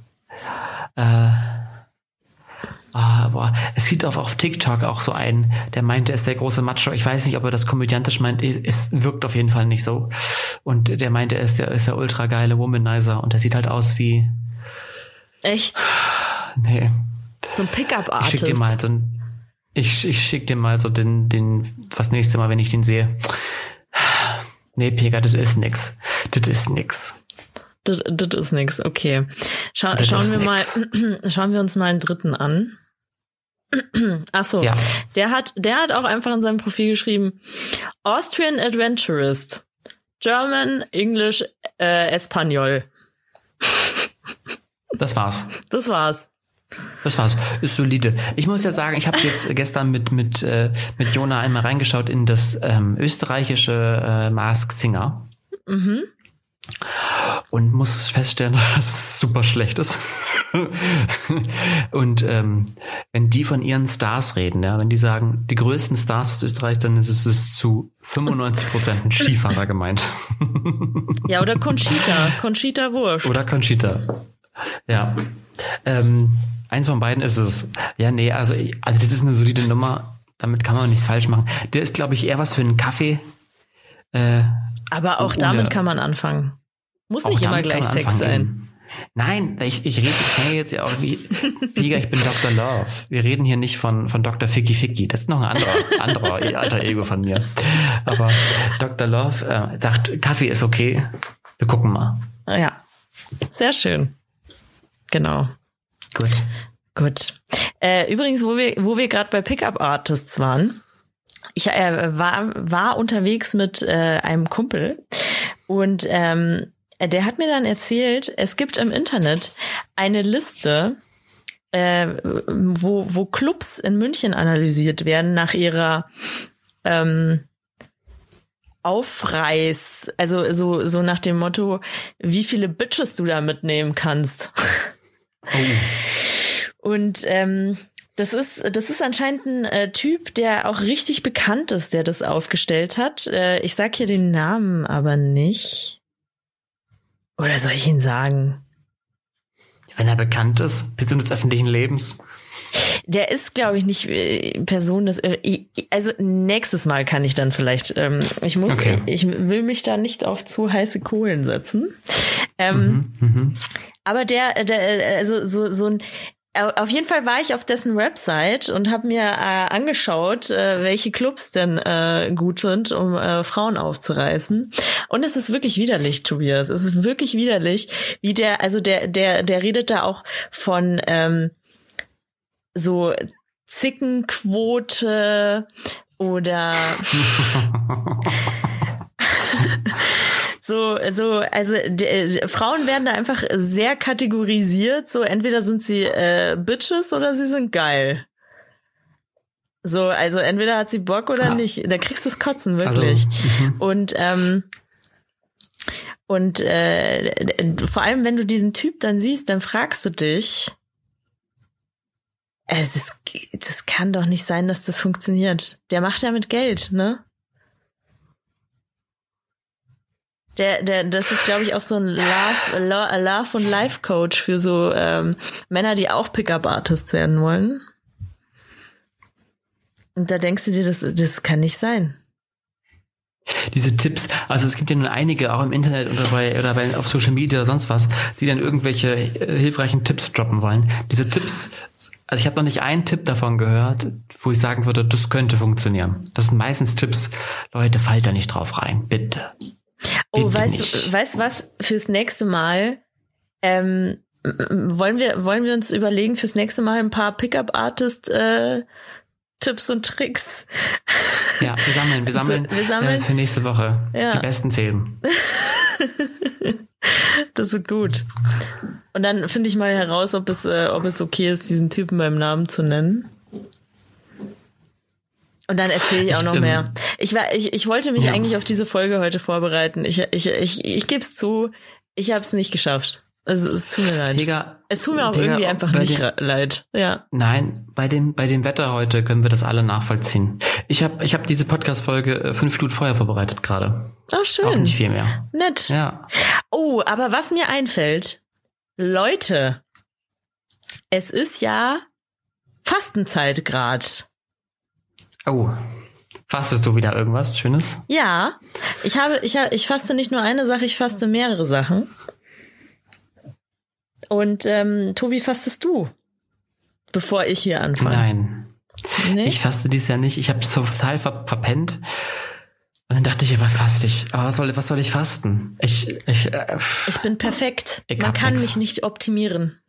S2: Äh, Ah, boah. Es sieht auf, auf TikTok auch so ein, der meinte, er ist der große Macho. Ich weiß nicht, ob er das komödiantisch meint. Es wirkt auf jeden Fall nicht so. Und der meinte, er ist der, ist der ultra geile Womanizer und der sieht halt aus wie.
S1: Echt?
S2: Nee.
S1: So ein Pickup-Artist.
S2: Ich schick dir mal so ein, ich, ich schick dir mal so den, den, was nächste Mal, wenn ich den sehe. Nee, Pega, das ist nix. Das ist nix.
S1: Das, das ist nix, okay. Schau, schauen wir nix. mal, schauen wir uns mal einen dritten an. Ach so, ja. der hat, der hat auch einfach in seinem Profil geschrieben, Austrian Adventurist, German, English, äh, Espanol.
S2: Das war's.
S1: Das war's.
S2: Das war's. Ist solide. Ich muss ja sagen, ich habe jetzt gestern mit mit äh, mit Jona einmal reingeschaut in das ähm, österreichische äh, Mask Singer. Mhm und muss feststellen, dass es super schlecht ist. und ähm, wenn die von ihren Stars reden, ja, wenn die sagen, die größten Stars aus Österreich, dann ist es zu 95 Prozent ein Skifahrer gemeint.
S1: ja, oder Conchita. Conchita Wurst.
S2: Oder Conchita. Ja. Ähm, eins von beiden ist es. Ja, nee, also, also das ist eine solide Nummer. Damit kann man nichts falsch machen. Der ist, glaube ich, eher was für einen Kaffee.
S1: Äh, Aber auch damit kann man anfangen. Muss nicht immer gleich Sex sein.
S2: Nein, ich, ich rede, kenne jetzt ja auch wie, Liga, ich bin Dr. Love. Wir reden hier nicht von, von Dr. Ficky Ficky. Das ist noch ein anderer, anderer alter Ego von mir. Aber Dr. Love äh, sagt, Kaffee ist okay. Wir gucken mal.
S1: Ja. Sehr schön. Genau.
S2: Gut.
S1: Gut. Äh, übrigens, wo wir, wo wir gerade bei Pickup Artists waren, ich äh, war, war unterwegs mit äh, einem Kumpel und ähm, der hat mir dann erzählt, es gibt im Internet eine Liste, äh, wo, wo Clubs in München analysiert werden nach ihrer ähm, Aufreiß, also so, so nach dem Motto, wie viele Bitches du da mitnehmen kannst. Oh. Und ähm, das ist, das ist anscheinend ein äh, Typ, der auch richtig bekannt ist, der das aufgestellt hat. Äh, ich sag hier den Namen aber nicht. Oder soll ich ihn sagen?
S2: Wenn er bekannt ist, Person des öffentlichen Lebens.
S1: Der ist, glaube ich, nicht äh, Person des. Äh, also nächstes Mal kann ich dann vielleicht. Ähm, ich muss, okay. ich will mich da nicht auf zu heiße Kohlen setzen. Ähm, mhm, mh. Aber der, der, also so so ein auf jeden Fall war ich auf dessen Website und habe mir äh, angeschaut, äh, welche Clubs denn äh, gut sind, um äh, Frauen aufzureißen. Und es ist wirklich widerlich, Tobias. Es ist wirklich widerlich, wie der, also der, der, der redet da auch von ähm, so Zickenquote oder So, so, also die, Frauen werden da einfach sehr kategorisiert. So, entweder sind sie äh, Bitches oder sie sind geil. So, also entweder hat sie Bock oder ja. nicht. Da kriegst du es kotzen, wirklich. Also, und ähm, und äh, vor allem, wenn du diesen Typ dann siehst, dann fragst du dich, es das, das kann doch nicht sein, dass das funktioniert. Der macht ja mit Geld, ne? Der, der, das ist, glaube ich, auch so ein Love, Love und Life Coach für so ähm, Männer, die auch Pickup-Artists werden wollen. Und da denkst du dir, das, das kann nicht sein
S2: diese Tipps, also es gibt ja nun einige auch im Internet oder bei, oder bei auf Social Media oder sonst was, die dann irgendwelche äh, hilfreichen Tipps droppen wollen. Diese Tipps, also ich habe noch nicht einen Tipp davon gehört, wo ich sagen würde, das könnte funktionieren. Das sind meistens Tipps, Leute, fallt da nicht drauf rein, bitte.
S1: Oh, weißt nicht. du, weißt du was fürs nächste Mal? Ähm, wollen wir wollen wir uns überlegen fürs nächste Mal ein paar Pickup Artist äh, Tipps und Tricks.
S2: Ja, wir sammeln, wir sammeln, wir sammeln. Äh, für nächste Woche ja. die besten Themen.
S1: das wird gut. Und dann finde ich mal heraus, ob es, äh, ob es okay ist, diesen Typen beim Namen zu nennen. Und dann erzähle ich auch ich, noch mehr. Ich, war, ich, ich wollte mich ja. eigentlich auf diese Folge heute vorbereiten. Ich, ich, ich, ich gebe es zu, ich habe es nicht geschafft. Also es tut mir leid. Pega, es tut mir auch Pega, irgendwie einfach nicht den, leid. Ja.
S2: Nein, bei dem bei dem Wetter heute können wir das alle nachvollziehen. Ich habe ich hab diese Podcast Folge äh, fünf Minuten vorher vorbereitet gerade.
S1: Oh schön.
S2: Auch nicht viel mehr.
S1: Nett.
S2: Ja.
S1: Oh, aber was mir einfällt, Leute, es ist ja Fastenzeit grad.
S2: Oh. Fastest du wieder irgendwas Schönes?
S1: Ja, ich habe, ich habe, ich faste nicht nur eine Sache, ich faste mehrere Sachen. Und ähm, Tobi, fastest du, bevor ich hier anfange?
S2: Nein. Nee? Ich faste dies Jahr nicht. Ich habe total ver verpennt. Und dann dachte ich, was faste ich? Aber was soll, was soll ich fasten? Ich, ich, äh,
S1: ich bin perfekt. Ich Man kann nix. mich nicht optimieren.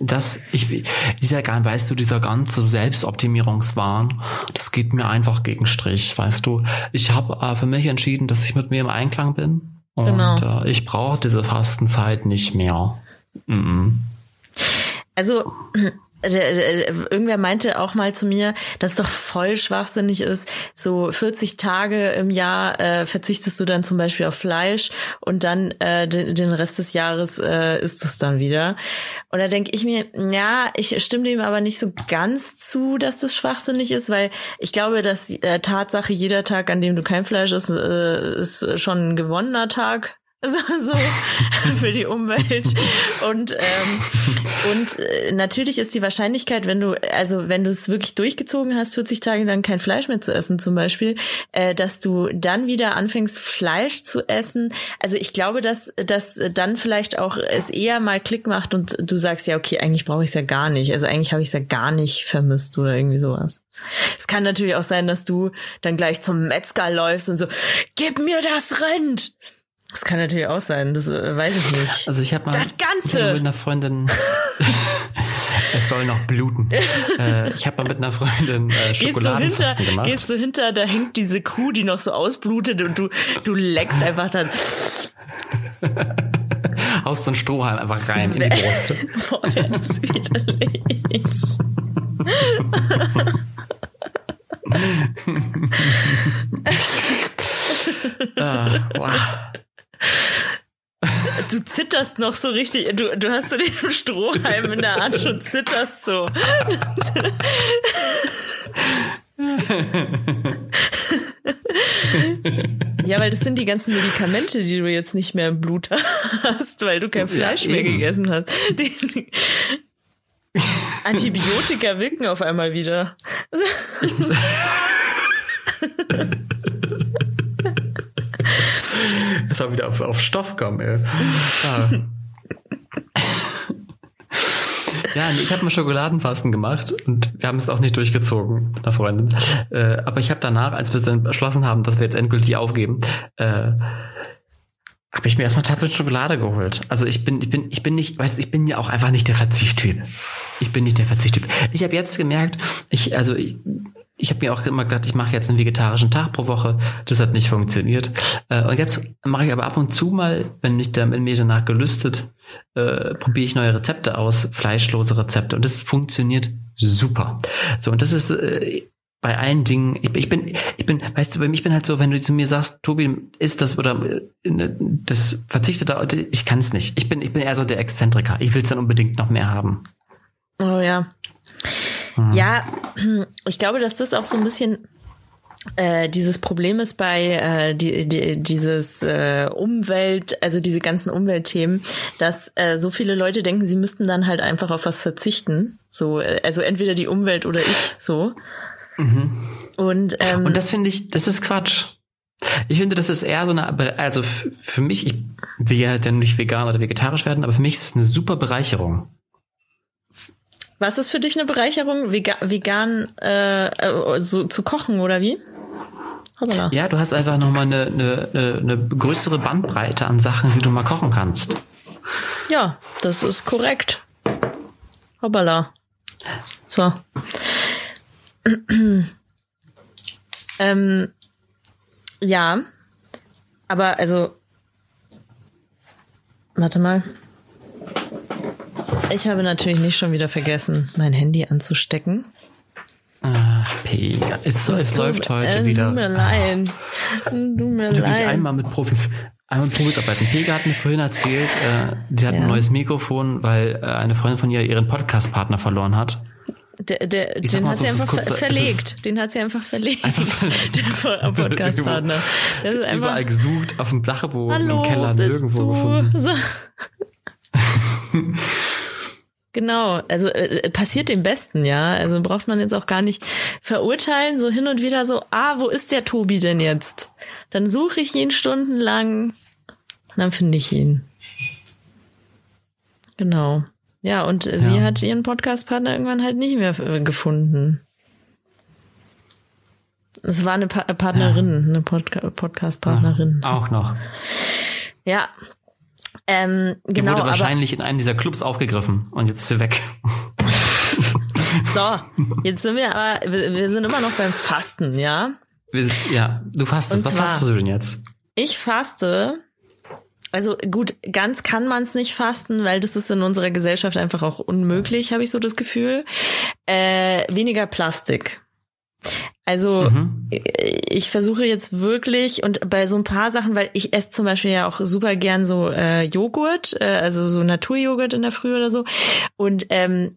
S2: Das, ich, dieser, weißt du, dieser ganze Selbstoptimierungswahn, das geht mir einfach gegen Strich, weißt du. Ich habe äh, für mich entschieden, dass ich mit mir im Einklang bin. Und genau. äh, ich brauche diese Fastenzeit nicht mehr. Mhm.
S1: Also irgendwer meinte auch mal zu mir, dass es doch voll schwachsinnig ist, so 40 Tage im Jahr äh, verzichtest du dann zum Beispiel auf Fleisch und dann äh, den, den Rest des Jahres äh, isst du es dann wieder. Und da denke ich mir, ja, ich stimme dem aber nicht so ganz zu, dass das schwachsinnig ist, weil ich glaube, dass äh, Tatsache, jeder Tag, an dem du kein Fleisch isst, äh, ist schon ein gewonnener Tag so, so für die Umwelt und ähm, und äh, natürlich ist die Wahrscheinlichkeit, wenn du also wenn du es wirklich durchgezogen hast, 40 Tage lang kein Fleisch mehr zu essen zum Beispiel, äh, dass du dann wieder anfängst Fleisch zu essen. Also ich glaube, dass dass dann vielleicht auch es eher mal Klick macht und du sagst ja okay, eigentlich brauche ich es ja gar nicht. Also eigentlich habe ich es ja gar nicht vermisst oder irgendwie sowas. Es kann natürlich auch sein, dass du dann gleich zum Metzger läufst und so, gib mir das Rind. Das kann natürlich auch sein, das äh, weiß ich nicht.
S2: Also ich habe mal
S1: das Ganze.
S2: mit einer Freundin, es soll noch bluten. äh, ich habe mal mit einer Freundin äh, Schokoladenfasten gemacht.
S1: Gehst du hinter, da hängt diese Kuh, die noch so ausblutet und du, du leckst einfach dann.
S2: Aus so ein Strohhalm einfach rein in die Brust. Boah, das ist widerlich.
S1: ah, wow. Du zitterst noch so richtig. Du, du hast so den Strohhalm in der Hand und zitterst so. ja, weil das sind die ganzen Medikamente, die du jetzt nicht mehr im Blut hast, weil du kein Fleisch ja, mehr gegessen hast. Die Antibiotika wirken auf einmal wieder. Ich muss
S2: Es war wieder auf, auf Stoff kommen, ey. Ah. Ja, ich habe mal Schokoladenfasten gemacht und wir haben es auch nicht durchgezogen einer Freundin. Äh, aber ich habe danach, als wir dann beschlossen haben, dass wir jetzt endgültig aufgeben, äh, habe ich mir erstmal Tafeln Schokolade geholt. Also ich bin, ich bin, ich bin nicht, weißt, ich bin ja auch einfach nicht der Verzichttyp. Ich bin nicht der Verzichttyp. Ich habe jetzt gemerkt, ich, also ich, ich habe mir auch immer gedacht, ich mache jetzt einen vegetarischen Tag pro Woche. Das hat nicht funktioniert. Äh, und jetzt mache ich aber ab und zu mal, wenn mich da in mir danach gelüstet, äh, probiere ich neue Rezepte aus, fleischlose Rezepte. Und das funktioniert super. So, und das ist äh, bei allen Dingen, ich, ich, bin, ich bin, weißt du, bei mir, ich bin halt so, wenn du zu mir sagst, Tobi, ist das oder äh, das verzichtet da, ich kann es nicht. Ich bin, ich bin eher so der Exzentriker. Ich will es dann unbedingt noch mehr haben.
S1: Oh ja. Hm. Ja, ich glaube, dass das auch so ein bisschen äh, dieses Problem ist bei äh, die, die, dieses äh, Umwelt, also diese ganzen Umweltthemen, dass äh, so viele Leute denken, sie müssten dann halt einfach auf was verzichten. So, äh, also entweder die Umwelt oder ich so. Mhm. Und, ähm,
S2: und das finde ich, das ist Quatsch. Ich finde, das ist eher so eine, also für mich, ich will ja dann nicht vegan oder vegetarisch werden, aber für mich ist es eine super Bereicherung.
S1: Was ist für dich eine Bereicherung, vegan, vegan äh, äh, so zu kochen oder wie?
S2: Hoppala. Ja, du hast einfach nochmal eine, eine, eine größere Bandbreite an Sachen, die du mal kochen kannst.
S1: Ja, das ist korrekt. Hoppala. So. ähm, ja, aber also, warte mal. Ich habe natürlich nicht schon wieder vergessen, mein Handy anzustecken.
S2: Ach, Pega. Es, es läuft heute äh, wieder.
S1: Du mir leid. Du mir
S2: leid. Wirklich einmal mit Profis, einmal mit Profis arbeiten. Pega hat mir vorhin erzählt, äh, sie hat ja. ein neues Mikrofon, weil äh, eine Freundin von ihr ihren Podcast-Partner verloren hat.
S1: Der, der, den hat so, sie einfach kurz, ver verlegt. Den hat sie einfach verlegt. Einfach der Podcast-Partner.
S2: Ist einfach überall gesucht, auf dem Dachboden, Hallo, im Keller, nirgendwo du? gefunden. So.
S1: Genau, also äh, passiert dem Besten, ja. Also braucht man jetzt auch gar nicht verurteilen, so hin und wieder so, ah, wo ist der Tobi denn jetzt? Dann suche ich ihn stundenlang und dann finde ich ihn. Genau. Ja, und ja. sie hat ihren Podcast-Partner irgendwann halt nicht mehr äh, gefunden. Es war eine pa Partnerin, ja. eine Podca Podcast-Partnerin.
S2: Ja, auch noch.
S1: Ja, ähm,
S2: Die genau, wurde wahrscheinlich in einem dieser Clubs aufgegriffen und jetzt ist sie weg.
S1: so, jetzt sind wir aber, wir sind immer noch beim Fasten, ja?
S2: Wir, ja, du fastest. Was fastest du denn jetzt?
S1: Ich faste. Also gut, ganz kann man es nicht fasten, weil das ist in unserer Gesellschaft einfach auch unmöglich, habe ich so das Gefühl. Äh, weniger Plastik. Also mhm. ich versuche jetzt wirklich und bei so ein paar Sachen, weil ich esse zum Beispiel ja auch super gern so äh, Joghurt, äh, also so Naturjoghurt in der Früh oder so. Und ähm,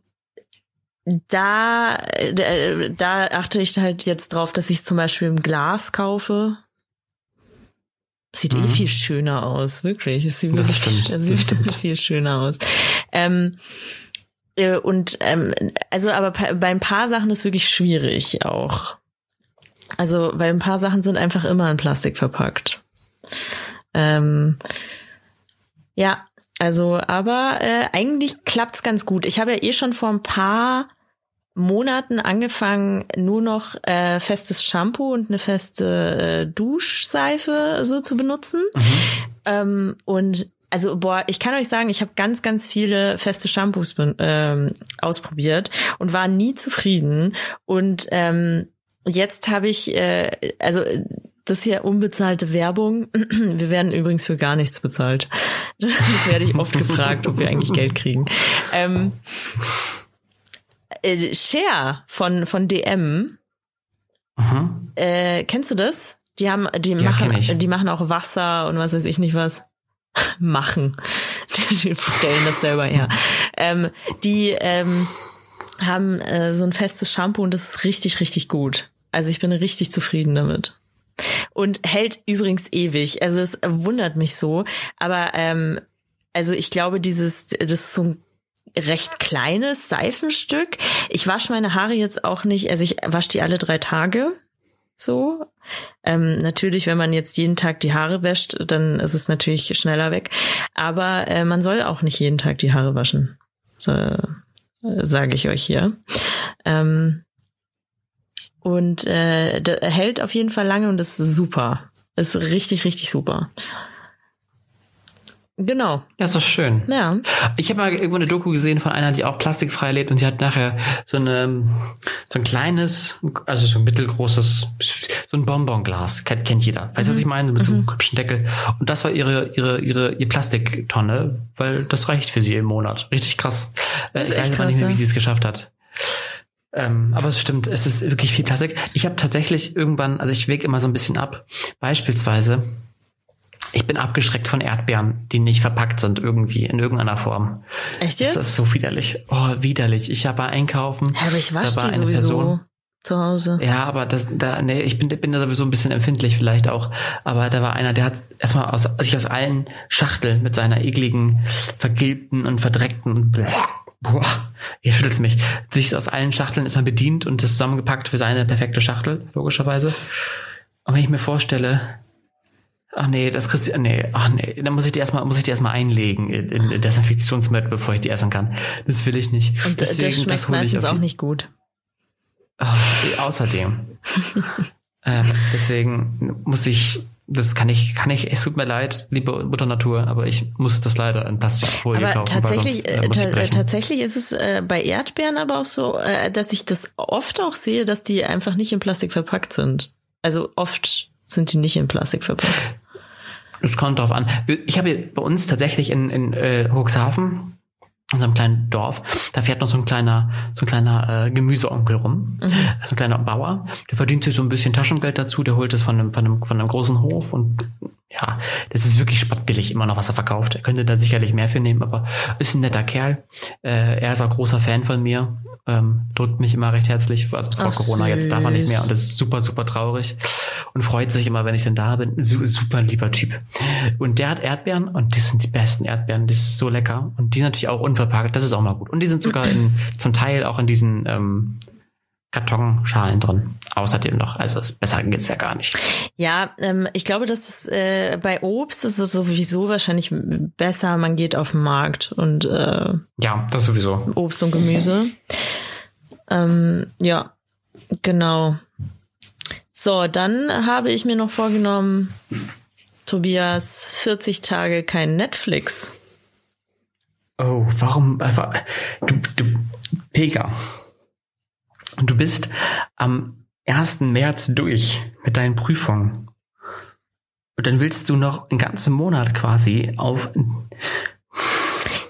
S1: da, da, da achte ich halt jetzt drauf, dass ich zum Beispiel im Glas kaufe. Sieht eh mhm. eh viel schöner aus, wirklich. Es sieht,
S2: das stimmt.
S1: Es sieht stimmt. viel schöner aus. Ähm, äh, und ähm, also aber bei ein paar Sachen ist wirklich schwierig auch. Also, weil ein paar Sachen sind einfach immer in Plastik verpackt. Ähm, ja, also, aber äh, eigentlich klappt's ganz gut. Ich habe ja eh schon vor ein paar Monaten angefangen, nur noch äh, festes Shampoo und eine feste äh, Duschseife so zu benutzen. Mhm. Ähm, und also boah, ich kann euch sagen, ich habe ganz, ganz viele feste Shampoos ähm, ausprobiert und war nie zufrieden. Und ähm, jetzt habe ich, äh, also das hier unbezahlte Werbung. Wir werden übrigens für gar nichts bezahlt. Das werde ich oft gefragt, ob wir eigentlich Geld kriegen. Ähm, äh, Share von von DM. Mhm. Äh, kennst du das? Die haben, die ja, machen, die machen auch Wasser und was weiß ich nicht was machen. Die stellen das selber her. Ähm, die ähm, haben äh, so ein festes Shampoo und das ist richtig, richtig gut. Also ich bin richtig zufrieden damit. Und hält übrigens ewig. Also es wundert mich so. Aber ähm, also ich glaube, dieses, das ist so ein recht kleines Seifenstück. Ich wasche meine Haare jetzt auch nicht, also ich wasche die alle drei Tage so. Ähm, natürlich, wenn man jetzt jeden Tag die Haare wäscht, dann ist es natürlich schneller weg. Aber äh, man soll auch nicht jeden Tag die Haare waschen. So, äh, sage ich euch hier. Ähm, und äh, hält auf jeden Fall lange und ist super. Ist richtig, richtig super. Genau.
S2: Ja, ist doch schön.
S1: Ja.
S2: Ich habe mal irgendwo eine Doku gesehen von einer, die auch plastikfrei lebt und sie hat nachher so eine so ein kleines, also so ein mittelgroßes, so ein Bonbonglas, kennt, kennt jeder. Weißt du, mhm. was ich meine? Mit so einem mhm. hübschen Deckel. Und das war ihre, ihre, ihre, ihr Plastiktonne, weil das reicht für sie im Monat. Richtig krass. Das ist echt ich weiß nicht mehr, wie sie es geschafft hat. Ähm, aber es stimmt, es ist wirklich viel Plastik. Ich habe tatsächlich irgendwann, also ich wege immer so ein bisschen ab. Beispielsweise, ich bin abgeschreckt von Erdbeeren, die nicht verpackt sind irgendwie in irgendeiner Form.
S1: Echt jetzt?
S2: Das ist so widerlich. Oh, widerlich. Ich habe einkaufen.
S1: Ja, aber ich wasche die sowieso Person, zu Hause.
S2: Ja, aber das, da, nee, ich bin, bin da sowieso ein bisschen empfindlich vielleicht auch. Aber da war einer, der hat erstmal aus, sich aus allen Schachteln mit seiner ekligen, vergilbten und verdreckten und boah, ihr schüttelt mich, sich aus allen Schachteln ist man bedient und das zusammengepackt für seine perfekte Schachtel, logischerweise. Und wenn ich mir vorstelle, Ach nee, das kriegst du, nee, ach nee, dann muss ich die erstmal, muss ich die erstmal einlegen in, in Desinfektionsmittel, bevor ich die essen kann. Das will ich nicht.
S1: Und Deswegen, das schmeckt das meistens auch nicht gut.
S2: Ach, außerdem. ähm, deswegen muss ich, das kann ich, kann ich, es tut mir leid, liebe Mutter Natur, aber ich muss das leider in Plastikfolie
S1: aber kaufen. Tatsächlich, sonst, äh, tatsächlich ist es äh, bei Erdbeeren aber auch so, äh, dass ich das oft auch sehe, dass die einfach nicht in Plastik verpackt sind. Also oft sind die nicht in Plastik verpackt.
S2: Es kommt drauf an. Ich habe bei uns tatsächlich in, in äh, Cuxhaven, unserem kleinen Dorf, da fährt noch so ein kleiner, so ein kleiner äh, Gemüseonkel rum, mhm. so ein kleiner Bauer. Der verdient sich so ein bisschen Taschengeld dazu, der holt es von einem, von einem, von einem großen Hof und ja, das ist wirklich spottbillig immer noch, was er verkauft. Er könnte da sicherlich mehr für nehmen, aber ist ein netter Kerl. Äh, er ist auch großer Fan von mir. Ähm, drückt mich immer recht herzlich. Also vor Ach, Corona, süß. jetzt darf er nicht mehr und das ist super, super traurig. Und freut sich immer, wenn ich denn da bin. Super lieber Typ. Und der hat Erdbeeren und das sind die besten Erdbeeren. Das ist so lecker. Und die sind natürlich auch unverpackt. Das ist auch mal gut. Und die sind sogar in, zum Teil auch in diesen ähm, Kartonschalen drin. Außerdem noch. Also besser geht's ja gar nicht.
S1: Ja, ähm, ich glaube, dass es, äh, bei Obst ist es sowieso wahrscheinlich besser, man geht auf den Markt und äh,
S2: ja, das sowieso.
S1: Obst und Gemüse. Ähm, ja, genau. So, dann habe ich mir noch vorgenommen, Tobias, 40 Tage kein Netflix.
S2: Oh, warum? Du, du, Pega. Und du bist am 1. März durch mit deinen Prüfungen. Und dann willst du noch einen ganzen Monat quasi auf.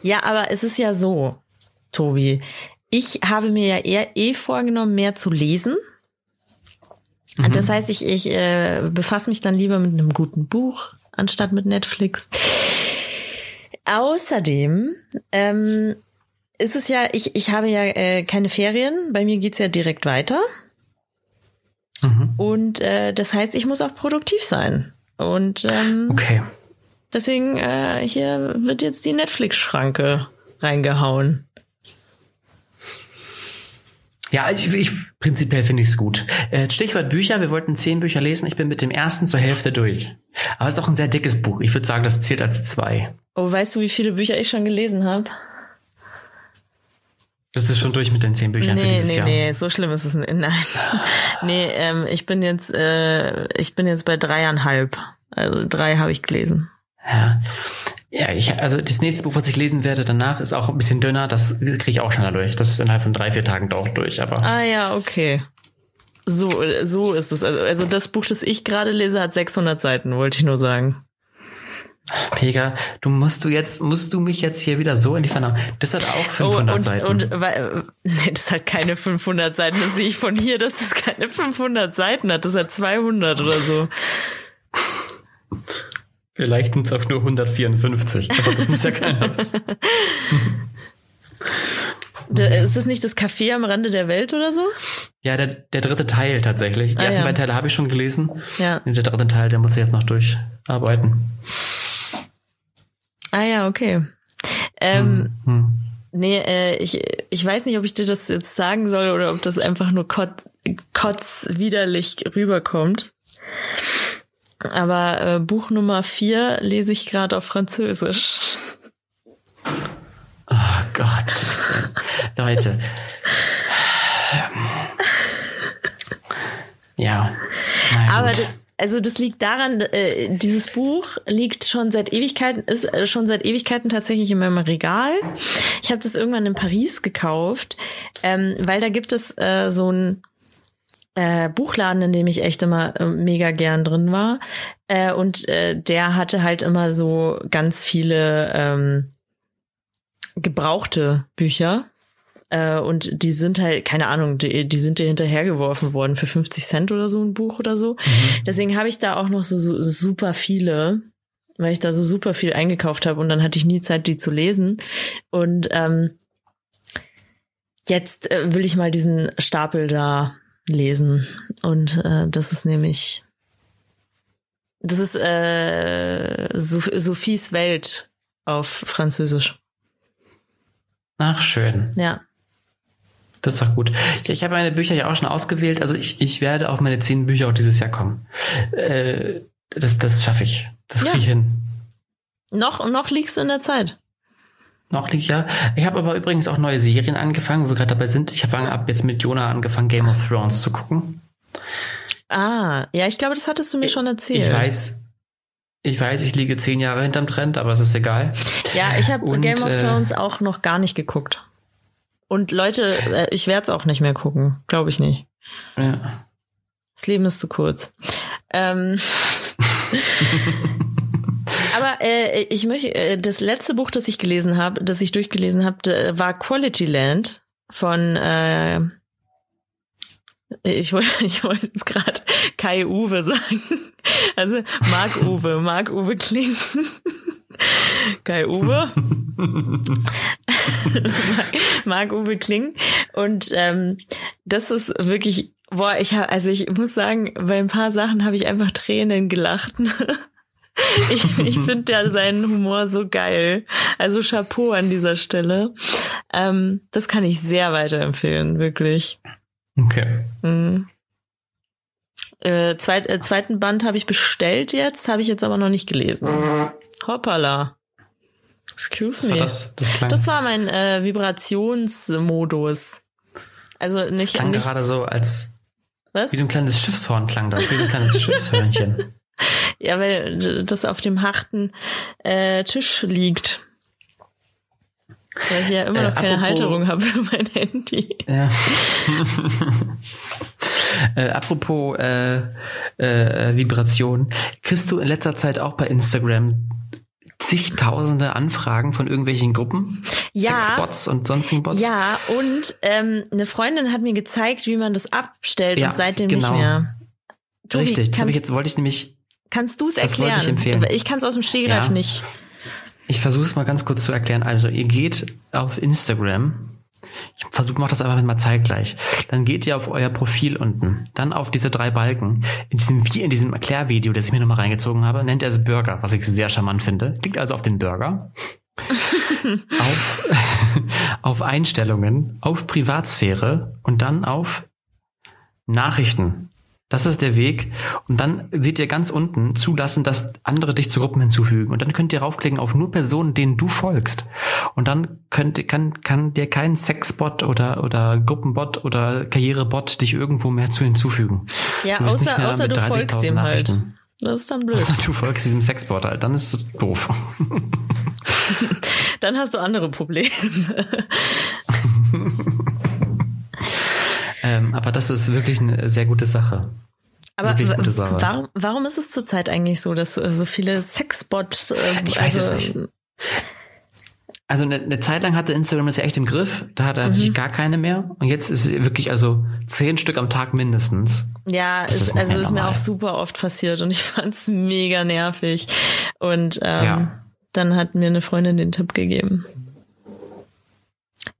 S1: Ja, aber es ist ja so, Tobi. Ich habe mir ja eher eh vorgenommen, mehr zu lesen. Mhm. Das heißt, ich, ich äh, befasse mich dann lieber mit einem guten Buch anstatt mit Netflix. Außerdem ähm, ist es ja, ich, ich habe ja äh, keine Ferien, bei mir geht's ja direkt weiter. Mhm. Und äh, das heißt, ich muss auch produktiv sein. Und ähm,
S2: okay.
S1: deswegen äh, hier wird jetzt die Netflix-Schranke reingehauen.
S2: Ja, ich, ich prinzipiell finde ich es gut. Äh, Stichwort Bücher, wir wollten zehn Bücher lesen. Ich bin mit dem ersten zur Hälfte durch. Aber es ist auch ein sehr dickes Buch. Ich würde sagen, das zählt als zwei.
S1: Oh, weißt du, wie viele Bücher ich schon gelesen habe?
S2: Bist du schon durch mit den zehn Büchern
S1: nee,
S2: für dieses
S1: nee,
S2: Jahr?
S1: Nee, so schlimm ist es nicht. Nein. nee, ähm, ich bin jetzt, äh, ich bin jetzt bei dreieinhalb. Also drei habe ich gelesen.
S2: Ja. Ja, ich, also das nächste Buch, was ich lesen werde danach, ist auch ein bisschen dünner. Das kriege ich auch schneller durch. Das ist innerhalb von drei, vier Tagen auch durch. Aber
S1: ah ja, okay. So, so ist es. Also, also das Buch, das ich gerade lese, hat 600 Seiten, wollte ich nur sagen.
S2: Pega, du musst du jetzt, musst du mich jetzt hier wieder so in die Vernahmen. Das hat auch 500
S1: oh, und,
S2: Seiten.
S1: Und, weil, nee, das hat keine 500 Seiten. Das sehe ich von hier, dass es keine 500 Seiten hat. Das hat 200 oder so.
S2: Vielleicht sind es auch nur 154, aber das muss ja keiner wissen.
S1: ist das nicht das Café am Rande der Welt oder so?
S2: Ja, der, der dritte Teil tatsächlich. Die ah, ersten ja. beiden Teile habe ich schon gelesen.
S1: Ja.
S2: Und der dritte Teil, der muss ich jetzt noch durcharbeiten.
S1: Ah ja, okay. Ähm, hm, hm. Nee, äh, ich, ich weiß nicht, ob ich dir das jetzt sagen soll oder ob das einfach nur kot, kotzwiderlich rüberkommt. Aber äh, Buch Nummer vier lese ich gerade auf Französisch.
S2: Oh Gott. Leute. Ja.
S1: Aber also das liegt daran, äh, dieses Buch liegt schon seit Ewigkeiten, ist äh, schon seit Ewigkeiten tatsächlich in meinem Regal. Ich habe das irgendwann in Paris gekauft, ähm, weil da gibt es äh, so ein äh, Buchladen, in dem ich echt immer äh, mega gern drin war. Äh, und äh, der hatte halt immer so ganz viele ähm, gebrauchte Bücher. Äh, und die sind halt, keine Ahnung, die, die sind dir hinterhergeworfen worden für 50 Cent oder so ein Buch oder so. Mhm. Deswegen habe ich da auch noch so, so super viele, weil ich da so super viel eingekauft habe und dann hatte ich nie Zeit, die zu lesen. Und ähm, jetzt äh, will ich mal diesen Stapel da lesen. Und äh, das ist nämlich, das ist äh, Sophies Welt auf Französisch.
S2: Ach, schön.
S1: Ja.
S2: Das ist doch gut. Ich, ich habe meine Bücher ja auch schon ausgewählt. Also ich, ich werde auf meine zehn Bücher auch dieses Jahr kommen. Äh, das das schaffe ich. Das kriege ich hin.
S1: Noch, noch liegst du in der Zeit.
S2: Noch liegt ja. Ich habe aber übrigens auch neue Serien angefangen, wo wir gerade dabei sind. Ich habe ab jetzt mit Jonah angefangen, Game of Thrones zu gucken.
S1: Ah, ja, ich glaube, das hattest du mir schon erzählt.
S2: Ich weiß, ich weiß, ich liege zehn Jahre hinterm Trend, aber es ist egal.
S1: Ja, ich habe Game of äh, Thrones äh, auch noch gar nicht geguckt. Und Leute, äh, ich werde es auch nicht mehr gucken. Glaube ich nicht. Ja. Das Leben ist zu kurz. Ähm. Aber äh, ich möchte, äh, das letzte Buch, das ich gelesen habe, das ich durchgelesen habe, war Quality Land von äh, ich wollte ich wollte jetzt gerade Kai Uwe sagen. Also Marc Uwe, Marc Uwe Kling. Kai Uwe. Marc Uwe Kling. Und ähm, das ist wirklich, boah, ich habe, also ich muss sagen, bei ein paar Sachen habe ich einfach Tränen gelacht. ich ich finde ja seinen Humor so geil. Also Chapeau an dieser Stelle. Ähm, das kann ich sehr weiterempfehlen, wirklich.
S2: Okay.
S1: Mhm. Äh, zweit, äh, zweiten Band habe ich bestellt jetzt, habe ich jetzt aber noch nicht gelesen. Hoppala. Excuse me. Das, das, das, war mein äh, Vibrationsmodus. Also nicht.
S2: Das klang
S1: nicht,
S2: gerade so als. Was? Wie ein kleines Schiffshorn klang das, wie ein kleines Schiffshörnchen.
S1: Ja, weil das auf dem harten äh, Tisch liegt. Weil ich ja immer noch äh, keine Halterung habe für mein Handy.
S2: Ja. äh, apropos äh, äh, Vibration, kriegst du in letzter Zeit auch bei Instagram zigtausende Anfragen von irgendwelchen Gruppen?
S1: Ja.
S2: Sexbots und sonstigen Bots?
S1: Ja, und ähm, eine Freundin hat mir gezeigt, wie man das abstellt ja, und seitdem genau. nicht mehr.
S2: Tobi, Richtig, das ich jetzt wollte ich nämlich.
S1: Kannst du es erklären? Ich, empfehlen. ich kann es aus dem Stegreif ja. nicht.
S2: Ich versuche es mal ganz kurz zu erklären. Also ihr geht auf Instagram. Ich versuche, mach das einfach mal zeitgleich. Dann geht ihr auf euer Profil unten, dann auf diese drei Balken. In diesem, wie in diesem Erklärvideo, das ich mir nochmal reingezogen habe, nennt er es Burger, was ich sehr charmant finde. Klickt also auf den Burger. auf, auf Einstellungen, auf Privatsphäre und dann auf Nachrichten. Das ist der Weg. Und dann seht ihr ganz unten zulassen, dass andere dich zu Gruppen hinzufügen. Und dann könnt ihr raufklicken auf nur Personen, denen du folgst. Und dann könnt, kann, kann dir kein Sexbot oder, oder Gruppenbot oder Karrierebot dich irgendwo mehr zu hinzufügen.
S1: Ja, du außer, außer du folgst dem halt. Das ist dann blöd. Außer
S2: du folgst diesem Sexbot halt. Dann ist es doof.
S1: dann hast du andere Probleme.
S2: Ähm, aber das ist wirklich eine sehr gute Sache.
S1: Aber warum, warum ist es zurzeit eigentlich so, dass äh, so viele Sexbots? Äh,
S2: ich weiß also, es nicht. Also eine, eine, Zeit lang hatte Instagram das ja echt im Griff. Da hatte mhm. sich gar keine mehr. Und jetzt ist es wirklich also zehn Stück am Tag mindestens.
S1: Ja, ist, ist also ist mir auch super oft passiert und ich fand's mega nervig. Und ähm, ja. dann hat mir eine Freundin den Tipp gegeben.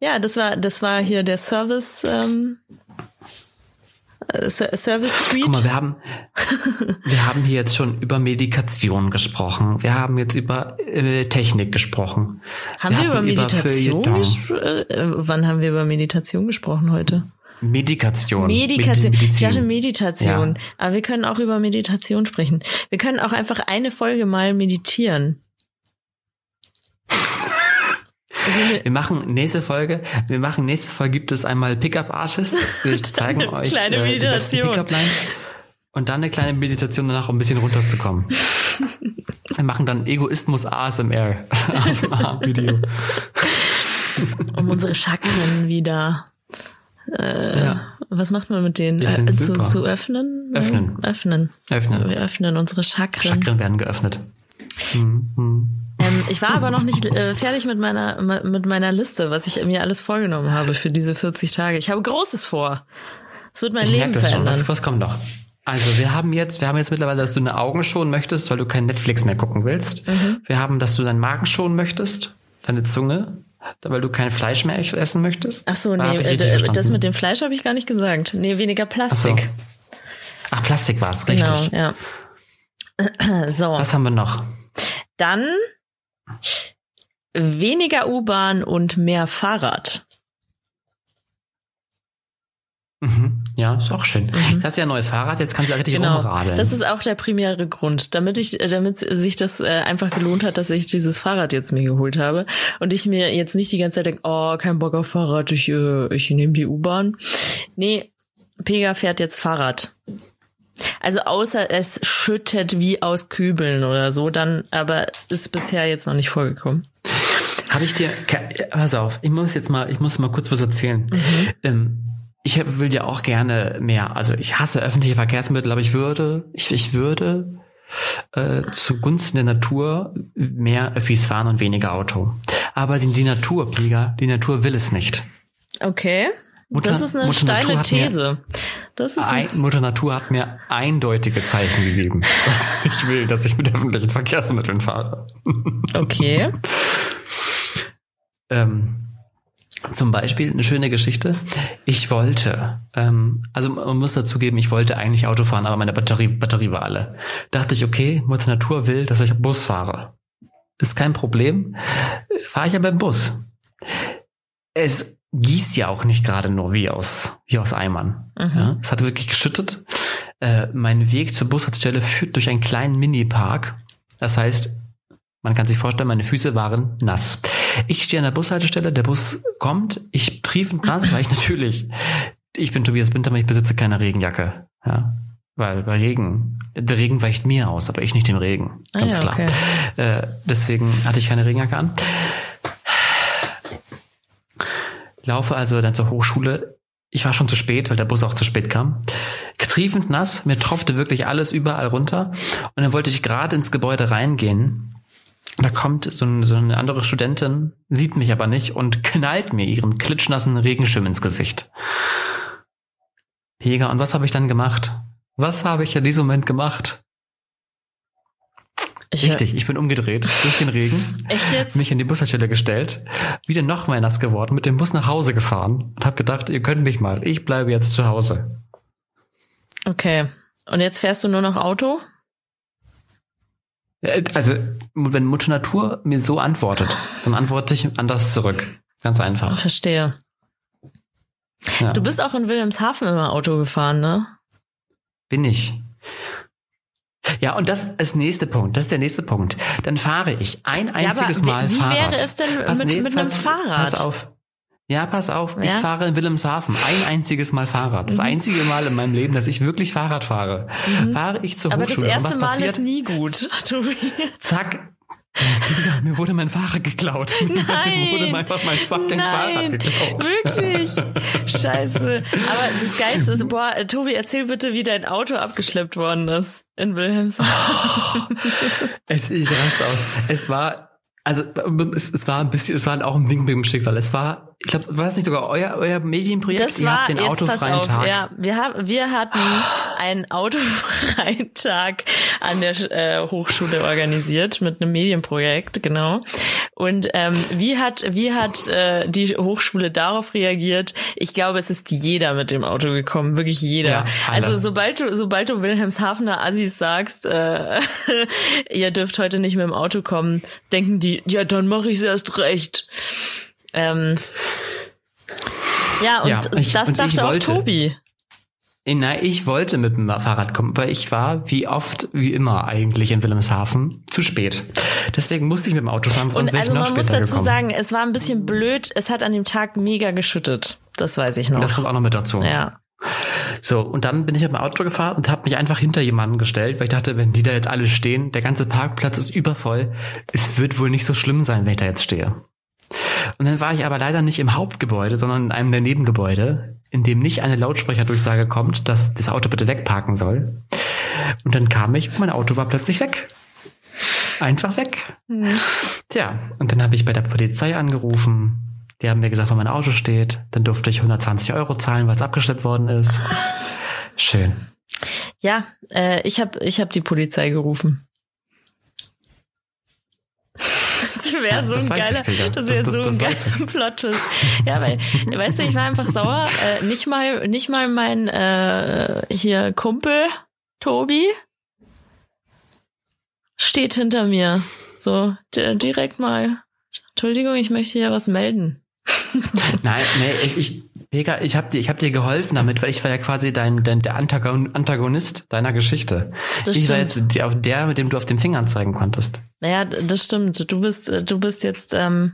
S1: Ja, das war das war hier der Service ähm, äh, Service Suite.
S2: Guck mal, wir haben, wir haben hier jetzt schon über Medikation gesprochen. Wir haben jetzt über äh, Technik gesprochen.
S1: Haben wir, wir über Meditation gesprochen? Äh, wann haben wir über Meditation gesprochen heute?
S2: Medikation.
S1: Medikation. Medizin. Ich dachte Meditation. Ja. Aber wir können auch über Meditation sprechen. Wir können auch einfach eine Folge mal meditieren.
S2: Also wir machen nächste Folge, wir machen nächste Folge gibt es einmal Pickup Artists. Wir zeigen euch
S1: kleine äh, Meditation. Pickup Lines.
S2: und dann eine kleine Meditation danach, um ein bisschen runterzukommen. Wir machen dann Egoismus ASMR. ASMR-Video.
S1: Um unsere Chakren wieder. Äh, ja. Was macht man mit denen? Äh, zu, zu, öffnen?
S2: Öffnen.
S1: Öffnen.
S2: Öffnen.
S1: Wir öffnen unsere Chakren.
S2: Chakren werden geöffnet.
S1: Mhm. Ähm, ich war aber noch nicht äh, fertig mit meiner mit meiner Liste, was ich mir alles vorgenommen habe für diese 40 Tage. Ich habe Großes vor. Es wird mein ich Leben verändern.
S2: Was, was kommt noch? Also wir haben jetzt, wir haben jetzt mittlerweile, dass du eine Augen schonen möchtest, weil du kein Netflix mehr gucken willst. Mhm. Wir haben, dass du deinen Magen schonen möchtest, deine Zunge, weil du kein Fleisch mehr essen möchtest.
S1: Ach so, nee, äh, das mit dem Fleisch habe ich gar nicht gesagt. Nee, weniger Plastik.
S2: Ach, so. Ach Plastik war es, richtig.
S1: Genau, ja. so.
S2: Was haben wir noch?
S1: Dann weniger U-Bahn und mehr Fahrrad.
S2: Mhm. Ja, ist auch schön. Mhm. Du hast ja ein neues Fahrrad, jetzt kannst du ja richtig genau. rumradeln.
S1: Das ist auch der primäre Grund, damit ich, äh, damit sich das äh, einfach gelohnt hat, dass ich dieses Fahrrad jetzt mir geholt habe und ich mir jetzt nicht die ganze Zeit denke, oh, kein Bock auf Fahrrad, ich, äh, ich nehme die U-Bahn. Nee, Pega fährt jetzt Fahrrad. Also außer es schüttet wie aus Kübeln oder so, dann, aber ist bisher jetzt noch nicht vorgekommen.
S2: Habe ich dir, pass auf, ich muss jetzt mal, ich muss mal kurz was erzählen. Mhm. Ähm, ich will ja auch gerne mehr. Also ich hasse öffentliche Verkehrsmittel, aber ich würde, ich, ich würde äh, zugunsten der Natur mehr Öffis fahren und weniger Auto. Aber die, die Natur, Pieger, die Natur will es nicht.
S1: Okay. Mutter, das ist eine Mutter steile These.
S2: Das ist ein, Mutter Natur hat mir eindeutige Zeichen gegeben, dass ich will, dass ich mit öffentlichen Verkehrsmitteln fahre.
S1: Okay.
S2: ähm, zum Beispiel eine schöne Geschichte. Ich wollte, ähm, also man muss dazu geben, ich wollte eigentlich Auto fahren, aber meine Batterie, Batterie war alle. Dachte ich, okay, Mutter Natur will, dass ich Bus fahre. Ist kein Problem. Fahre ich ja beim Bus. Es gießt ja auch nicht gerade nur wie aus, wie aus Eimern. Mhm. Ja, es hat wirklich geschüttet. Äh, mein Weg zur Bushaltestelle führt durch einen kleinen Mini-Park. Das heißt, man kann sich vorstellen, meine Füße waren nass. Ich stehe an der Bushaltestelle, der Bus kommt, ich triefend nass, weil ich natürlich, ich bin Tobias Wintermann, ich besitze keine Regenjacke. Ja. Weil bei Regen, der Regen weicht mir aus, aber ich nicht dem Regen. Ganz ah, ja, klar. Äh, deswegen hatte ich keine Regenjacke an. Laufe also dann zur Hochschule. Ich war schon zu spät, weil der Bus auch zu spät kam. Triefend nass, mir tropfte wirklich alles überall runter. Und dann wollte ich gerade ins Gebäude reingehen da kommt so, ein, so eine andere Studentin, sieht mich aber nicht und knallt mir ihren klitschnassen Regenschirm ins Gesicht. Jäger, und was habe ich dann gemacht? Was habe ich in diesem Moment gemacht? Ich, Richtig, ich bin umgedreht durch den Regen,
S1: Echt jetzt?
S2: mich in die Bushaltestelle gestellt, wieder noch mal nass geworden, mit dem Bus nach Hause gefahren und habe gedacht, ihr könnt mich mal, ich bleibe jetzt zu Hause.
S1: Okay, und jetzt fährst du nur noch Auto?
S2: Äh, also, wenn Mutter Natur mir so antwortet, dann antworte ich anders zurück. Ganz einfach.
S1: Verstehe. Ja. Du bist auch in Wilhelmshaven immer Auto gefahren, ne?
S2: Bin ich. Ja, und das ist der nächste Punkt. Das ist der nächste Punkt. Dann fahre ich ein einziges ja, Mal
S1: wie,
S2: Fahrrad.
S1: Wie wäre es denn pass, mit, nee, mit pass, einem Fahrrad?
S2: Pass auf. Ja, pass auf, ja? ich fahre in Wilhelmshaven ein einziges Mal Fahrrad. Das mhm. einzige Mal in meinem Leben, dass ich wirklich Fahrrad fahre. Mhm. Fahre ich zur
S1: Aber
S2: Hochschule.
S1: Aber das erste Mal passiert? ist nie gut, Tobi.
S2: Zack, mir wurde mein Fahrrad geklaut.
S1: Nein.
S2: Mir wurde einfach mein fucking Nein, Fahrrad geklaut.
S1: Wirklich? Scheiße. Aber das Geilste ist, boah, Tobi, erzähl bitte, wie dein Auto abgeschleppt worden ist in Wilhelmshaven. Oh,
S2: es, ich raste aus. Es war also es, es war ein bisschen, es war auch ein Wink mit dem Schicksal. Es war, ich glaube, war das nicht sogar euer, euer Medienprojekt?
S1: Das Ihr war, den jetzt autofreien pass auf, Tag. Ja, wir haben, wir hatten einen autofreien Tag an der äh, Hochschule organisiert mit einem Medienprojekt, genau. Und ähm, wie hat, wie hat äh, die Hochschule darauf reagiert? Ich glaube, es ist jeder mit dem Auto gekommen, wirklich jeder. Ja, also sobald du, sobald du Wilhelmshavener Assis sagst, äh, ihr dürft heute nicht mit dem Auto kommen, denken die ja, dann mache ich es erst recht. Ähm, ja, und ja, ich, das und dachte auch Tobi.
S2: Nein, ich wollte mit dem Fahrrad kommen, weil ich war, wie oft, wie immer eigentlich in Wilhelmshaven, zu spät. Deswegen musste ich mit dem Auto fahren, sonst wäre ich noch später
S1: Also man muss dazu
S2: gekommen.
S1: sagen, es war ein bisschen blöd. Es hat an dem Tag mega geschüttet. Das weiß ich noch.
S2: Das kommt auch noch mit dazu.
S1: Ja.
S2: So, und dann bin ich mit dem Auto gefahren und habe mich einfach hinter jemanden gestellt, weil ich dachte, wenn die da jetzt alle stehen, der ganze Parkplatz ist übervoll, es wird wohl nicht so schlimm sein, wenn ich da jetzt stehe. Und dann war ich aber leider nicht im Hauptgebäude, sondern in einem der Nebengebäude, in dem nicht eine Lautsprecherdurchsage kommt, dass das Auto bitte wegparken soll. Und dann kam ich, mein Auto war plötzlich weg. Einfach weg. Mhm. Tja, und dann habe ich bei der Polizei angerufen. Die haben mir gesagt, wo mein Auto steht. Dann durfte ich 120 Euro zahlen, weil es abgeschleppt worden ist. Schön.
S1: Ja, äh, ich habe ich hab die Polizei gerufen. Das wäre ja, so ein geiler, das wäre so ein geiler Plot Ja, weil, weißt du, ich war einfach sauer. Äh, nicht mal, nicht mal mein äh, hier Kumpel Tobi steht hinter mir. So direkt mal. Entschuldigung, ich möchte hier was melden.
S2: Nein, nee, ich, ich, Vega, ich habe dir, ich hab dir geholfen damit, weil ich war ja quasi dein, dein der Antagonist deiner Geschichte. Das ich stimmt. war jetzt der, der, mit dem du auf den Fingern zeigen konntest.
S1: Naja, das stimmt. Du bist, du bist jetzt ähm,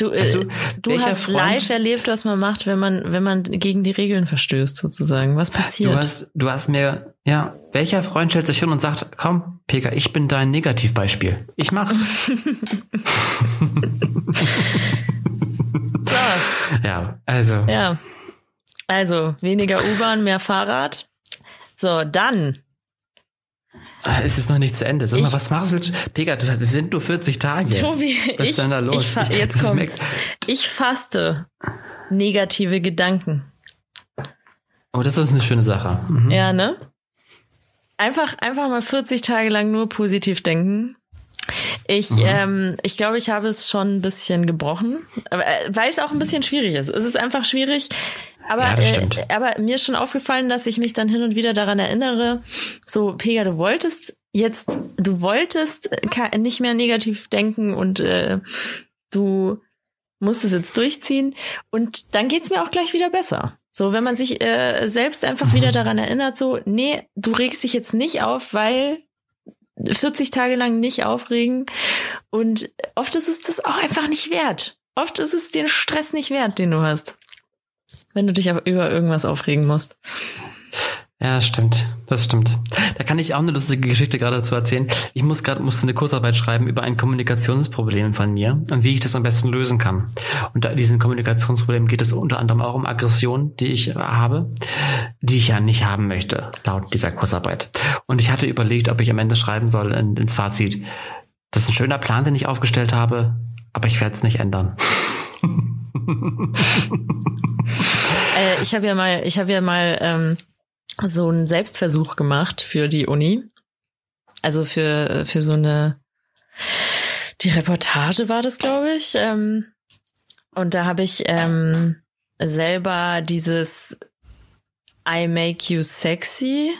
S1: Du, äh, also, du hast Freund? live erlebt, was man macht, wenn man, wenn man gegen die Regeln verstößt, sozusagen. Was passiert?
S2: Du hast, du hast mir, ja, welcher Freund stellt sich hin und sagt, komm, Pega, ich bin dein Negativbeispiel. Ich mach's. so. Ja, also.
S1: Ja. Also, weniger U-Bahn, mehr Fahrrad. So, dann
S2: es ist noch nicht zu Ende. Sag mal, was machst du? Pega, es sind nur 40 Tage.
S1: Tobi, was ist denn da los? Ich, jetzt kommt's. Ich faste negative Gedanken.
S2: Oh, das ist eine schöne Sache. Mhm.
S1: Ja, ne? Einfach, einfach mal 40 Tage lang nur positiv denken. Ich, mhm. ähm, ich glaube, ich habe es schon ein bisschen gebrochen, äh, weil es auch ein bisschen schwierig ist. Es ist einfach schwierig, aber, ja, äh, aber mir ist schon aufgefallen, dass ich mich dann hin und wieder daran erinnere, so, Pega, du wolltest jetzt, du wolltest nicht mehr negativ denken und äh, du musst es jetzt durchziehen und dann geht's mir auch gleich wieder besser. So, wenn man sich äh, selbst einfach mhm. wieder daran erinnert, so, nee, du regst dich jetzt nicht auf, weil 40 Tage lang nicht aufregen. Und oft ist es das auch einfach nicht wert. Oft ist es den Stress nicht wert, den du hast wenn du dich über irgendwas aufregen musst.
S2: Ja, das stimmt. Das stimmt. Da kann ich auch eine lustige Geschichte gerade dazu erzählen. Ich muss gerade musste eine Kurzarbeit schreiben über ein Kommunikationsproblem von mir und wie ich das am besten lösen kann. Und da diesen Kommunikationsproblem geht es unter anderem auch um Aggression, die ich habe, die ich ja nicht haben möchte, laut dieser Kurzarbeit. Und ich hatte überlegt, ob ich am Ende schreiben soll in, ins Fazit. Das ist ein schöner Plan, den ich aufgestellt habe, aber ich werde es nicht ändern.
S1: äh, ich habe ja mal, ich habe ja mal ähm, so einen Selbstversuch gemacht für die Uni. Also für, für so eine, die Reportage war das, glaube ich. Ähm, und da habe ich ähm, selber dieses I Make You Sexy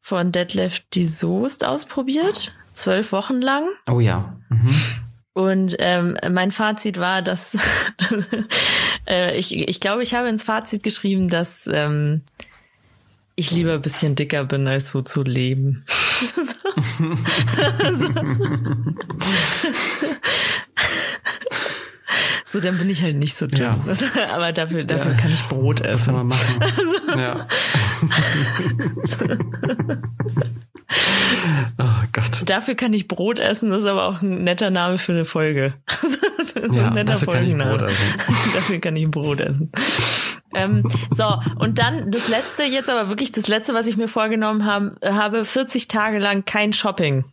S1: von Deadlift die Soest ausprobiert. Zwölf Wochen lang.
S2: Oh ja. Mhm.
S1: Und ähm, mein Fazit war, dass äh, ich, ich glaube, ich habe ins Fazit geschrieben, dass ähm, ich lieber ein bisschen dicker bin, als so zu leben. so, dann bin ich halt nicht so dünn. Ja. Aber dafür, dafür ja. kann ich Brot essen.
S2: Soll man machen? Also, ja.
S1: Gott. Dafür kann ich Brot essen, das ist aber auch ein netter Name für eine Folge. so ja, ein netter dafür Folgenname. Kann ich Brot essen. dafür kann ich Brot essen. ähm, so, und dann das letzte, jetzt aber wirklich das letzte, was ich mir vorgenommen habe, habe 40 Tage lang kein Shopping.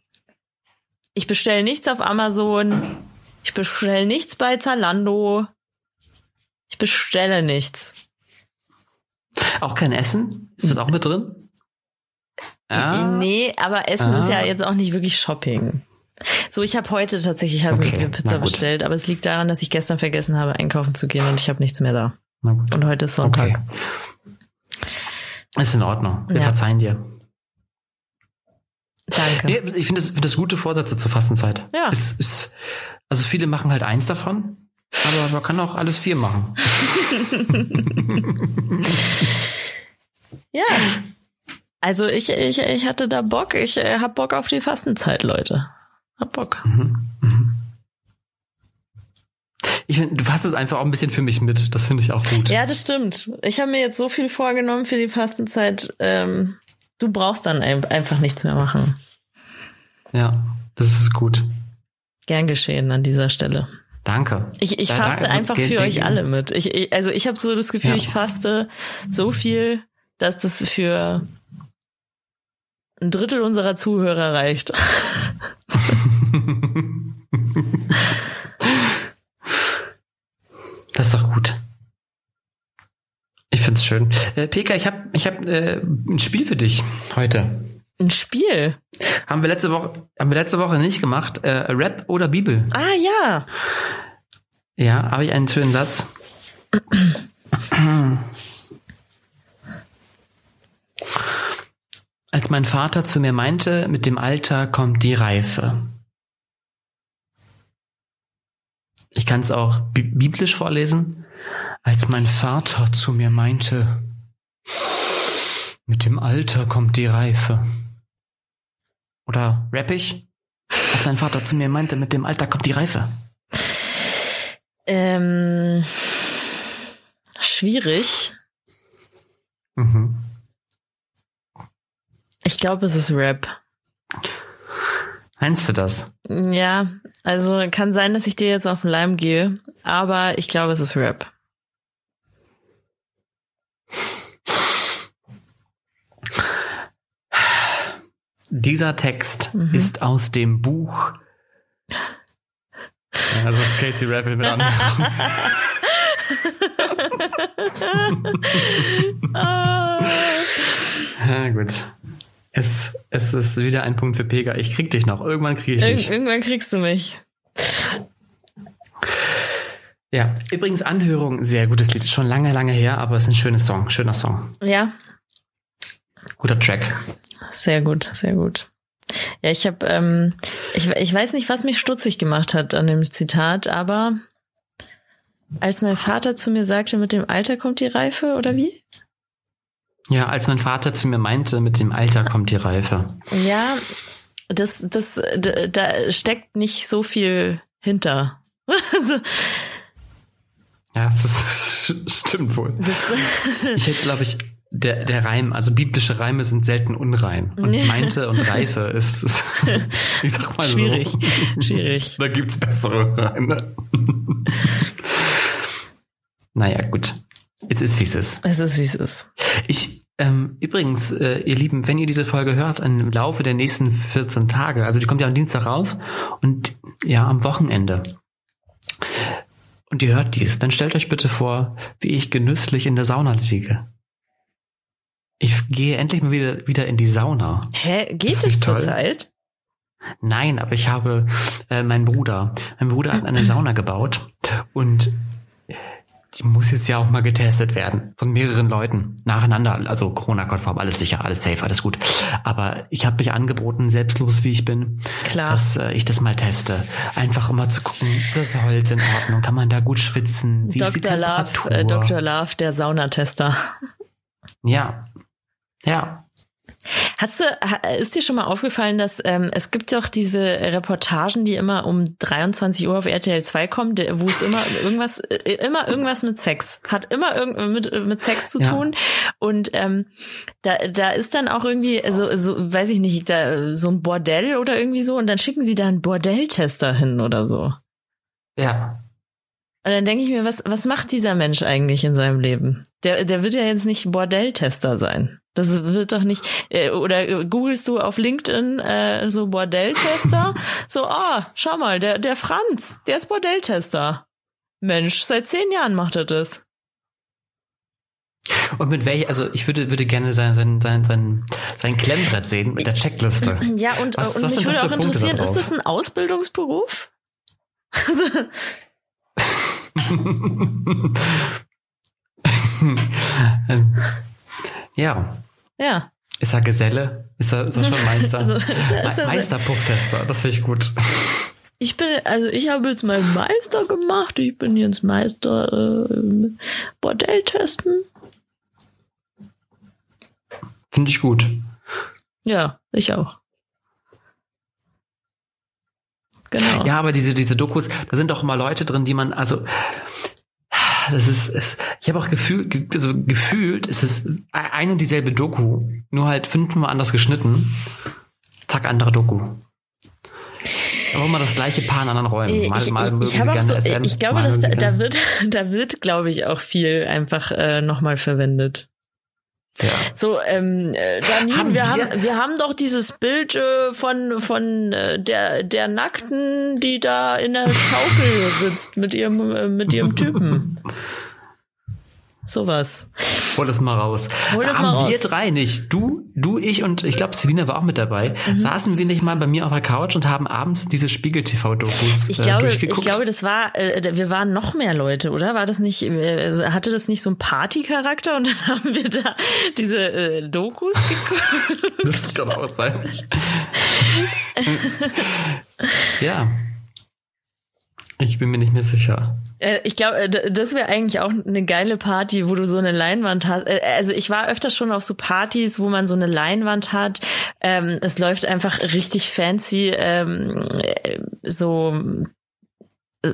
S1: Ich bestelle nichts auf Amazon. Ich bestelle nichts bei Zalando. Ich bestelle nichts.
S2: Auch kein Essen? Ist das auch mit drin?
S1: Ja. Nee, aber Essen ah. ist ja ah. jetzt auch nicht wirklich Shopping. So, ich habe heute tatsächlich hab okay. Pizza bestellt, aber es liegt daran, dass ich gestern vergessen habe, einkaufen zu gehen und ich habe nichts mehr da. Und heute ist Sonntag. Okay.
S2: Ist in Ordnung. Wir ja. verzeihen dir.
S1: Danke.
S2: Nee, ich finde das, find das gute Vorsätze zur Fastenzeit.
S1: Ja.
S2: Es, es, also viele machen halt eins davon, aber man kann auch alles vier machen.
S1: ja. Also ich, ich, ich hatte da Bock. Ich äh, hab Bock auf die Fastenzeit, Leute. Hab Bock. Mhm. Mhm.
S2: Ich find, du fasst es einfach auch ein bisschen für mich mit. Das finde ich auch gut.
S1: Ja, das stimmt. Ich habe mir jetzt so viel vorgenommen für die Fastenzeit. Ähm, du brauchst dann einfach nichts mehr machen.
S2: Ja, das ist gut.
S1: Gern geschehen an dieser Stelle.
S2: Danke.
S1: Ich, ich faste da, einfach für euch alle mit. Ich, ich also ich habe so das Gefühl, ja. ich faste so viel, dass das für ein Drittel unserer Zuhörer reicht.
S2: das ist doch gut. Ich find's schön. Äh, Peka, ich habe ich hab, äh, ein Spiel für dich heute.
S1: Ein Spiel?
S2: Haben wir letzte Woche, haben wir letzte Woche nicht gemacht. Äh, Rap oder Bibel?
S1: Ah ja.
S2: Ja, habe ich einen schönen Satz. Als mein Vater zu mir meinte, mit dem Alter kommt die Reife. Ich kann es auch bi biblisch vorlesen. Als mein Vater zu mir meinte, mit dem Alter kommt die Reife. Oder rappig? Als mein Vater zu mir meinte, mit dem Alter kommt die Reife.
S1: Ähm, schwierig. Mhm. Ich glaube, es ist Rap.
S2: Meinst du das?
S1: Ja, also kann sein, dass ich dir jetzt auf den Leim gehe, aber ich glaube, es ist Rap.
S2: Dieser Text mhm. ist aus dem Buch. Das ist Casey Rappel mit anderen. ja, gut. Es, es ist wieder ein Punkt für Pega. Ich krieg dich noch. Irgendwann krieg ich dich.
S1: irgendwann kriegst du mich.
S2: Ja, übrigens Anhörung, sehr gutes Lied. Schon lange, lange her, aber es ist ein schönes Song, schöner Song.
S1: Ja.
S2: Guter Track.
S1: Sehr gut, sehr gut. Ja, ich habe, ähm, ich, ich weiß nicht, was mich stutzig gemacht hat an dem Zitat, aber als mein Vater zu mir sagte, mit dem Alter kommt die Reife, oder wie?
S2: Ja, als mein Vater zu mir meinte, mit dem Alter kommt die Reife.
S1: Ja, das, das, da steckt nicht so viel hinter.
S2: ja, das stimmt wohl. Das ich hätte, glaube ich, der, der Reim, also biblische Reime sind selten unrein. Und meinte und Reife ist, ist ich sag mal
S1: schwierig,
S2: so.
S1: Schwierig.
S2: Da gibt's bessere Reime. naja, gut. Es ist, wie es ist.
S1: Es ist, wie es ist.
S2: Ich, ähm, übrigens, äh, ihr Lieben, wenn ihr diese Folge hört, im Laufe der nächsten 14 Tage, also die kommt ja am Dienstag raus und ja, am Wochenende. Und ihr hört dies, dann stellt euch bitte vor, wie ich genüsslich in der Sauna liege. Ich gehe endlich mal wieder, wieder in die Sauna.
S1: Hä? Geht es zurzeit?
S2: Nein, aber ich habe äh, meinen Bruder. Mein Bruder hat eine Sauna gebaut und die muss jetzt ja auch mal getestet werden von mehreren Leuten nacheinander. Also Corona-konform, alles sicher, alles safe, alles gut. Aber ich habe mich angeboten, selbstlos wie ich bin,
S1: Klar.
S2: dass äh, ich das mal teste. Einfach immer zu gucken, ist das Holz in Ordnung? Kann man da gut schwitzen?
S1: Wie Dr. Love, äh, Dr. Love, der Saunatester.
S2: Ja, ja.
S1: Hast du, ist dir schon mal aufgefallen, dass ähm, es gibt doch diese Reportagen, die immer um 23 Uhr auf RTL 2 kommen, wo es immer irgendwas, äh, immer irgendwas mit Sex hat, immer irgend mit, mit Sex zu tun. Und ähm, da, da ist dann auch irgendwie, so, so, weiß ich nicht, da so ein Bordell oder irgendwie so, und dann schicken sie da einen Bordelltester hin oder so.
S2: Ja.
S1: Und dann denke ich mir, was, was macht dieser Mensch eigentlich in seinem Leben? Der, der wird ja jetzt nicht Bordelltester sein. Das wird doch nicht, äh, oder googelst du auf LinkedIn äh, so Bordelltester? so, ah, oh, schau mal, der, der Franz, der ist Bordelltester. Mensch, seit zehn Jahren macht er das.
S2: Und mit welch, also ich würde, würde gerne sein, sein, sein, sein, sein Klemmbrett sehen mit der Checkliste.
S1: Ja, und, was, und was mich würde auch interessieren, ist das ein Ausbildungsberuf?
S2: ja.
S1: Ja.
S2: Ist er Geselle? Ist er, ist er schon Meister? also, ist er, ist er Meister-Pufftester, das finde ich gut.
S1: Ich bin, also ich habe jetzt meinen Meister gemacht. Ich bin jetzt Meister äh, Bordelltesten.
S2: Finde ich gut.
S1: Ja, ich auch. genau.
S2: Ja, aber diese, diese Dokus, da sind doch immer Leute drin, die man, also das ist, ist ich habe auch Gefühl, also gefühlt, es ist ein und dieselbe Doku, nur halt fünfmal anders geschnitten. Zack, andere Doku. Aber immer das gleiche Paar in anderen Räumen.
S1: Mal, ich, mal ich, ich, gerne so, SM, ich glaube, dass da, da, wird, da wird, glaube ich, auch viel einfach äh, nochmal verwendet. Ja. So, ähm, äh, Janine, haben wir, wir, haben, wir haben doch dieses Bild äh, von, von äh, der, der Nackten, die da in der Schaukel sitzt mit ihrem, äh, mit ihrem Typen. Sowas.
S2: Hol das mal raus. Hol das Haben mal raus. wir drei nicht, du, du, ich und ich glaube, Selina war auch mit dabei, mhm. saßen wir nicht mal bei mir auf der Couch und haben abends diese Spiegel-TV-Dokus
S1: ich äh, glaube, durchgeguckt? Ich glaube, das war, äh, wir waren noch mehr Leute, oder? War das nicht, äh, hatte das nicht so einen Party-Charakter und dann haben wir da diese äh, Dokus geguckt?
S2: das kann auch sein. ja. Ich bin mir nicht mehr sicher.
S1: Äh, ich glaube, äh, das wäre eigentlich auch eine geile Party, wo du so eine Leinwand hast. Äh, also ich war öfter schon auf so Partys, wo man so eine Leinwand hat. Ähm, es läuft einfach richtig fancy, ähm, so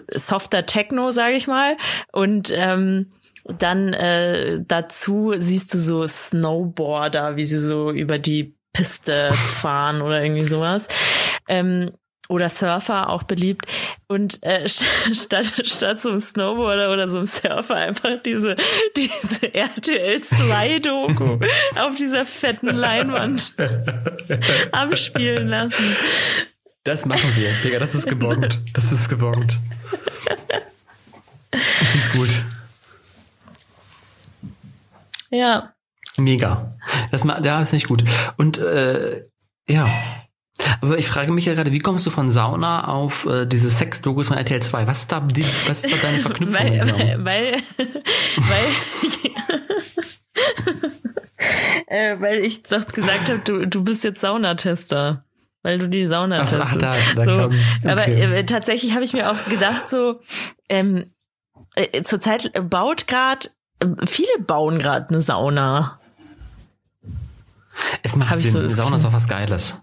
S1: softer Techno, sage ich mal. Und ähm, dann äh, dazu siehst du so Snowboarder, wie sie so über die Piste fahren oder irgendwie sowas. Ähm, oder Surfer auch beliebt und äh, statt statt so einem Snowboarder oder so einem Surfer einfach diese diese RTL 2 Doku auf dieser fetten Leinwand abspielen lassen.
S2: Das machen wir, Digga, das ist gebongt. Das ist gebongt. Ich find's gut.
S1: Ja.
S2: Mega. Das, ja, das ist nicht gut. Und äh, ja, aber ich frage mich ja gerade, wie kommst du von Sauna auf äh, diese Sex-Logos von RTL 2? Was ist da, die, was ist da deine Verknüpfung?
S1: weil, weil, weil, weil, äh, weil ich gesagt habe, du, du bist jetzt Saunatester. Weil du die Sauna testest. Ach, da, da so. okay. Aber äh, tatsächlich habe ich mir auch gedacht, so, ähm, äh, zurzeit baut gerade, äh, viele bauen gerade eine Sauna.
S2: Es macht Sinn. So Sauna ist auch was Geiles.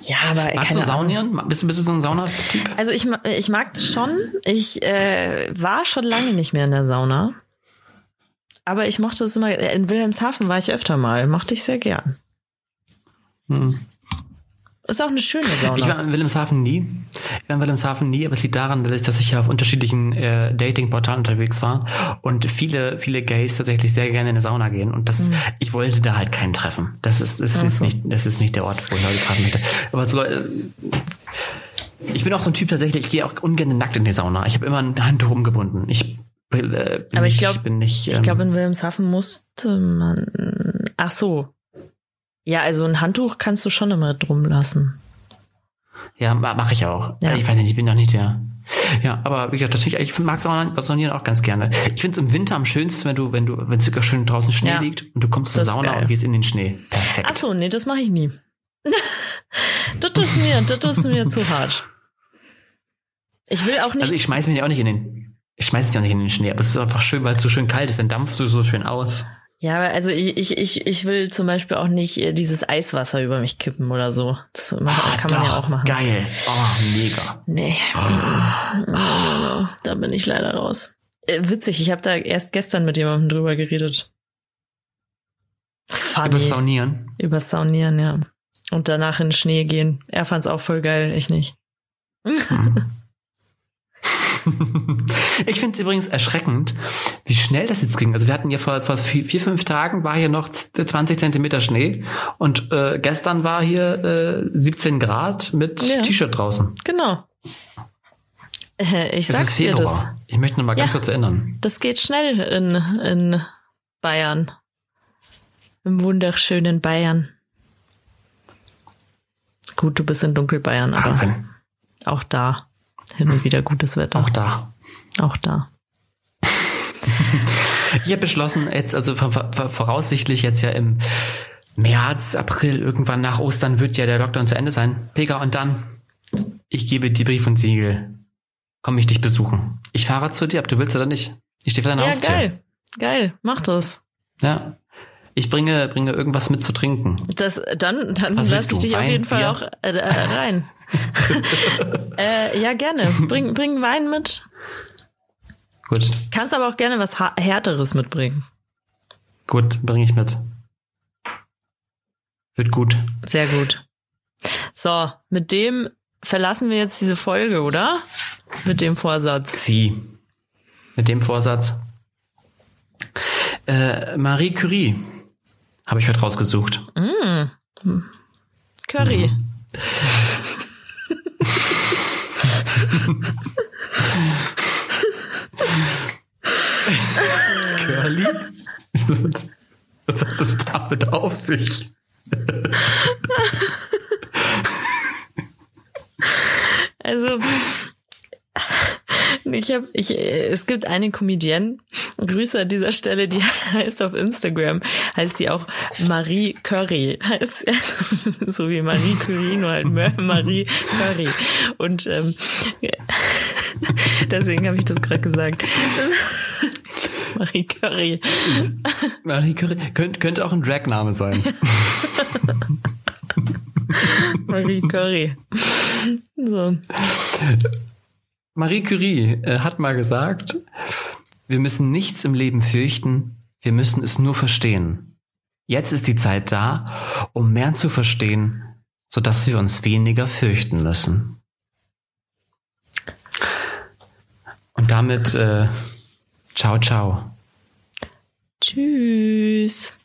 S1: Ja, aber
S2: Magst du saunieren? Bist du, bist du so ein Saunatyp?
S1: Also ich, ich mag es schon. Ich äh, war schon lange nicht mehr in der Sauna. Aber ich mochte es immer. In Wilhelmshaven war ich öfter mal. Mochte ich sehr gern. Hm. Ist auch eine schöne Sauna.
S2: Ich war in Wilhelmshaven nie. Ich war in Wilhelmshaven nie, aber es liegt daran, dass ich ja auf unterschiedlichen äh, Dating-Portalen unterwegs war und viele, viele Gays tatsächlich sehr gerne in eine Sauna gehen. Und das, mhm. ich wollte da halt keinen treffen. Das ist, das ist so. nicht, das ist nicht der Ort, wo ich heute treffen möchte. Aber so Leute, ich bin auch so ein Typ tatsächlich, ich gehe auch ungern nackt in die Sauna. Ich habe immer ein Handtuch umgebunden. Ich
S1: äh, aber ich glaube, ähm, ich glaube, in Wilhelmshaven musste man. Ach so, ja, also ein Handtuch kannst du schon immer drum lassen.
S2: Ja, mache ich auch. Ja. Ich weiß nicht, ich bin noch nicht der. Ja, aber wie gesagt, das ich, ich mag Saunieren auch ganz gerne. Ich finde es im Winter am schönsten, wenn du, wenn du, wenn sogar schön draußen Schnee ja. liegt und du kommst zur Sauna und gehst in den Schnee. Perfekt.
S1: Ach so, nee, das mache ich nie. das ist mir, das ist mir zu hart. Ich will auch nicht.
S2: Also ich schmeiß mich auch nicht in den, ich schmeiß mich auch nicht in den Schnee, aber es ist einfach schön, weil es so schön kalt ist, dann dampfst du so schön aus.
S1: Ja, also ich, ich, ich, ich will zum Beispiel auch nicht äh, dieses Eiswasser über mich kippen oder so. Das ah, kann man ja auch machen.
S2: Geil. Oh, mega.
S1: Nee. Oh. Da bin ich leider raus. Äh, witzig, ich habe da erst gestern mit jemandem drüber geredet.
S2: Funny. Über Saunieren?
S1: Über Saunieren, ja. Und danach in den Schnee gehen. Er fand's auch voll geil, ich nicht. Mhm.
S2: ich finde es übrigens erschreckend, wie schnell das jetzt ging. Also wir hatten ja vor, vor vier, fünf Tagen war hier noch 20 Zentimeter Schnee und äh, gestern war hier äh, 17 Grad mit ja. T-Shirt draußen.
S1: Genau. Äh, ich das sag's dir das.
S2: Ich möchte noch mal ganz ja, kurz erinnern.
S1: Das geht schnell in, in Bayern. Im wunderschönen Bayern. Gut, du bist in Dunkelbayern, Wahnsinn. aber auch da hin und wieder gutes Wetter.
S2: Auch da.
S1: Auch da.
S2: ich habe beschlossen, jetzt, also voraussichtlich jetzt ja im März, April, irgendwann nach Ostern wird ja der Lockdown zu Ende sein. Pega, und dann, ich gebe dir Brief und Siegel. Komm ich dich besuchen. Ich fahre zu dir, ob du willst oder nicht. Ich stehe vor deiner ja, Haustür.
S1: geil. Geil, mach das.
S2: Ja. Ich bringe, bringe irgendwas mit zu trinken.
S1: Das, dann, dann lass ich dich Wein, auf jeden Fall Bier? auch äh, äh rein. äh, ja, gerne. Bring, bring Wein mit.
S2: Gut.
S1: Kannst aber auch gerne was Härteres mitbringen.
S2: Gut, bringe ich mit. Wird gut.
S1: Sehr gut. So, mit dem verlassen wir jetzt diese Folge, oder? Mit dem Vorsatz.
S2: Sie. Mit dem Vorsatz. Äh, Marie Curie habe ich heute rausgesucht.
S1: Mm. Curry. Mm.
S2: Curly? Was hat das damit auf sich?
S1: also, ich habe, ich, es gibt eine Comedienne, Grüße an dieser Stelle, die heißt auf Instagram, heißt sie auch Marie Curry, heißt so wie Marie Curie, nur halt Marie Curry. Und ähm, deswegen habe ich das gerade gesagt. Marie Curry.
S2: Marie Curry könnte, könnte auch ein Dragname sein.
S1: Marie Curry. So.
S2: Marie Curie äh, hat mal gesagt, wir müssen nichts im Leben fürchten, wir müssen es nur verstehen. Jetzt ist die Zeit da, um mehr zu verstehen, sodass wir uns weniger fürchten müssen. Und damit äh, ciao, ciao.
S1: Tschüss.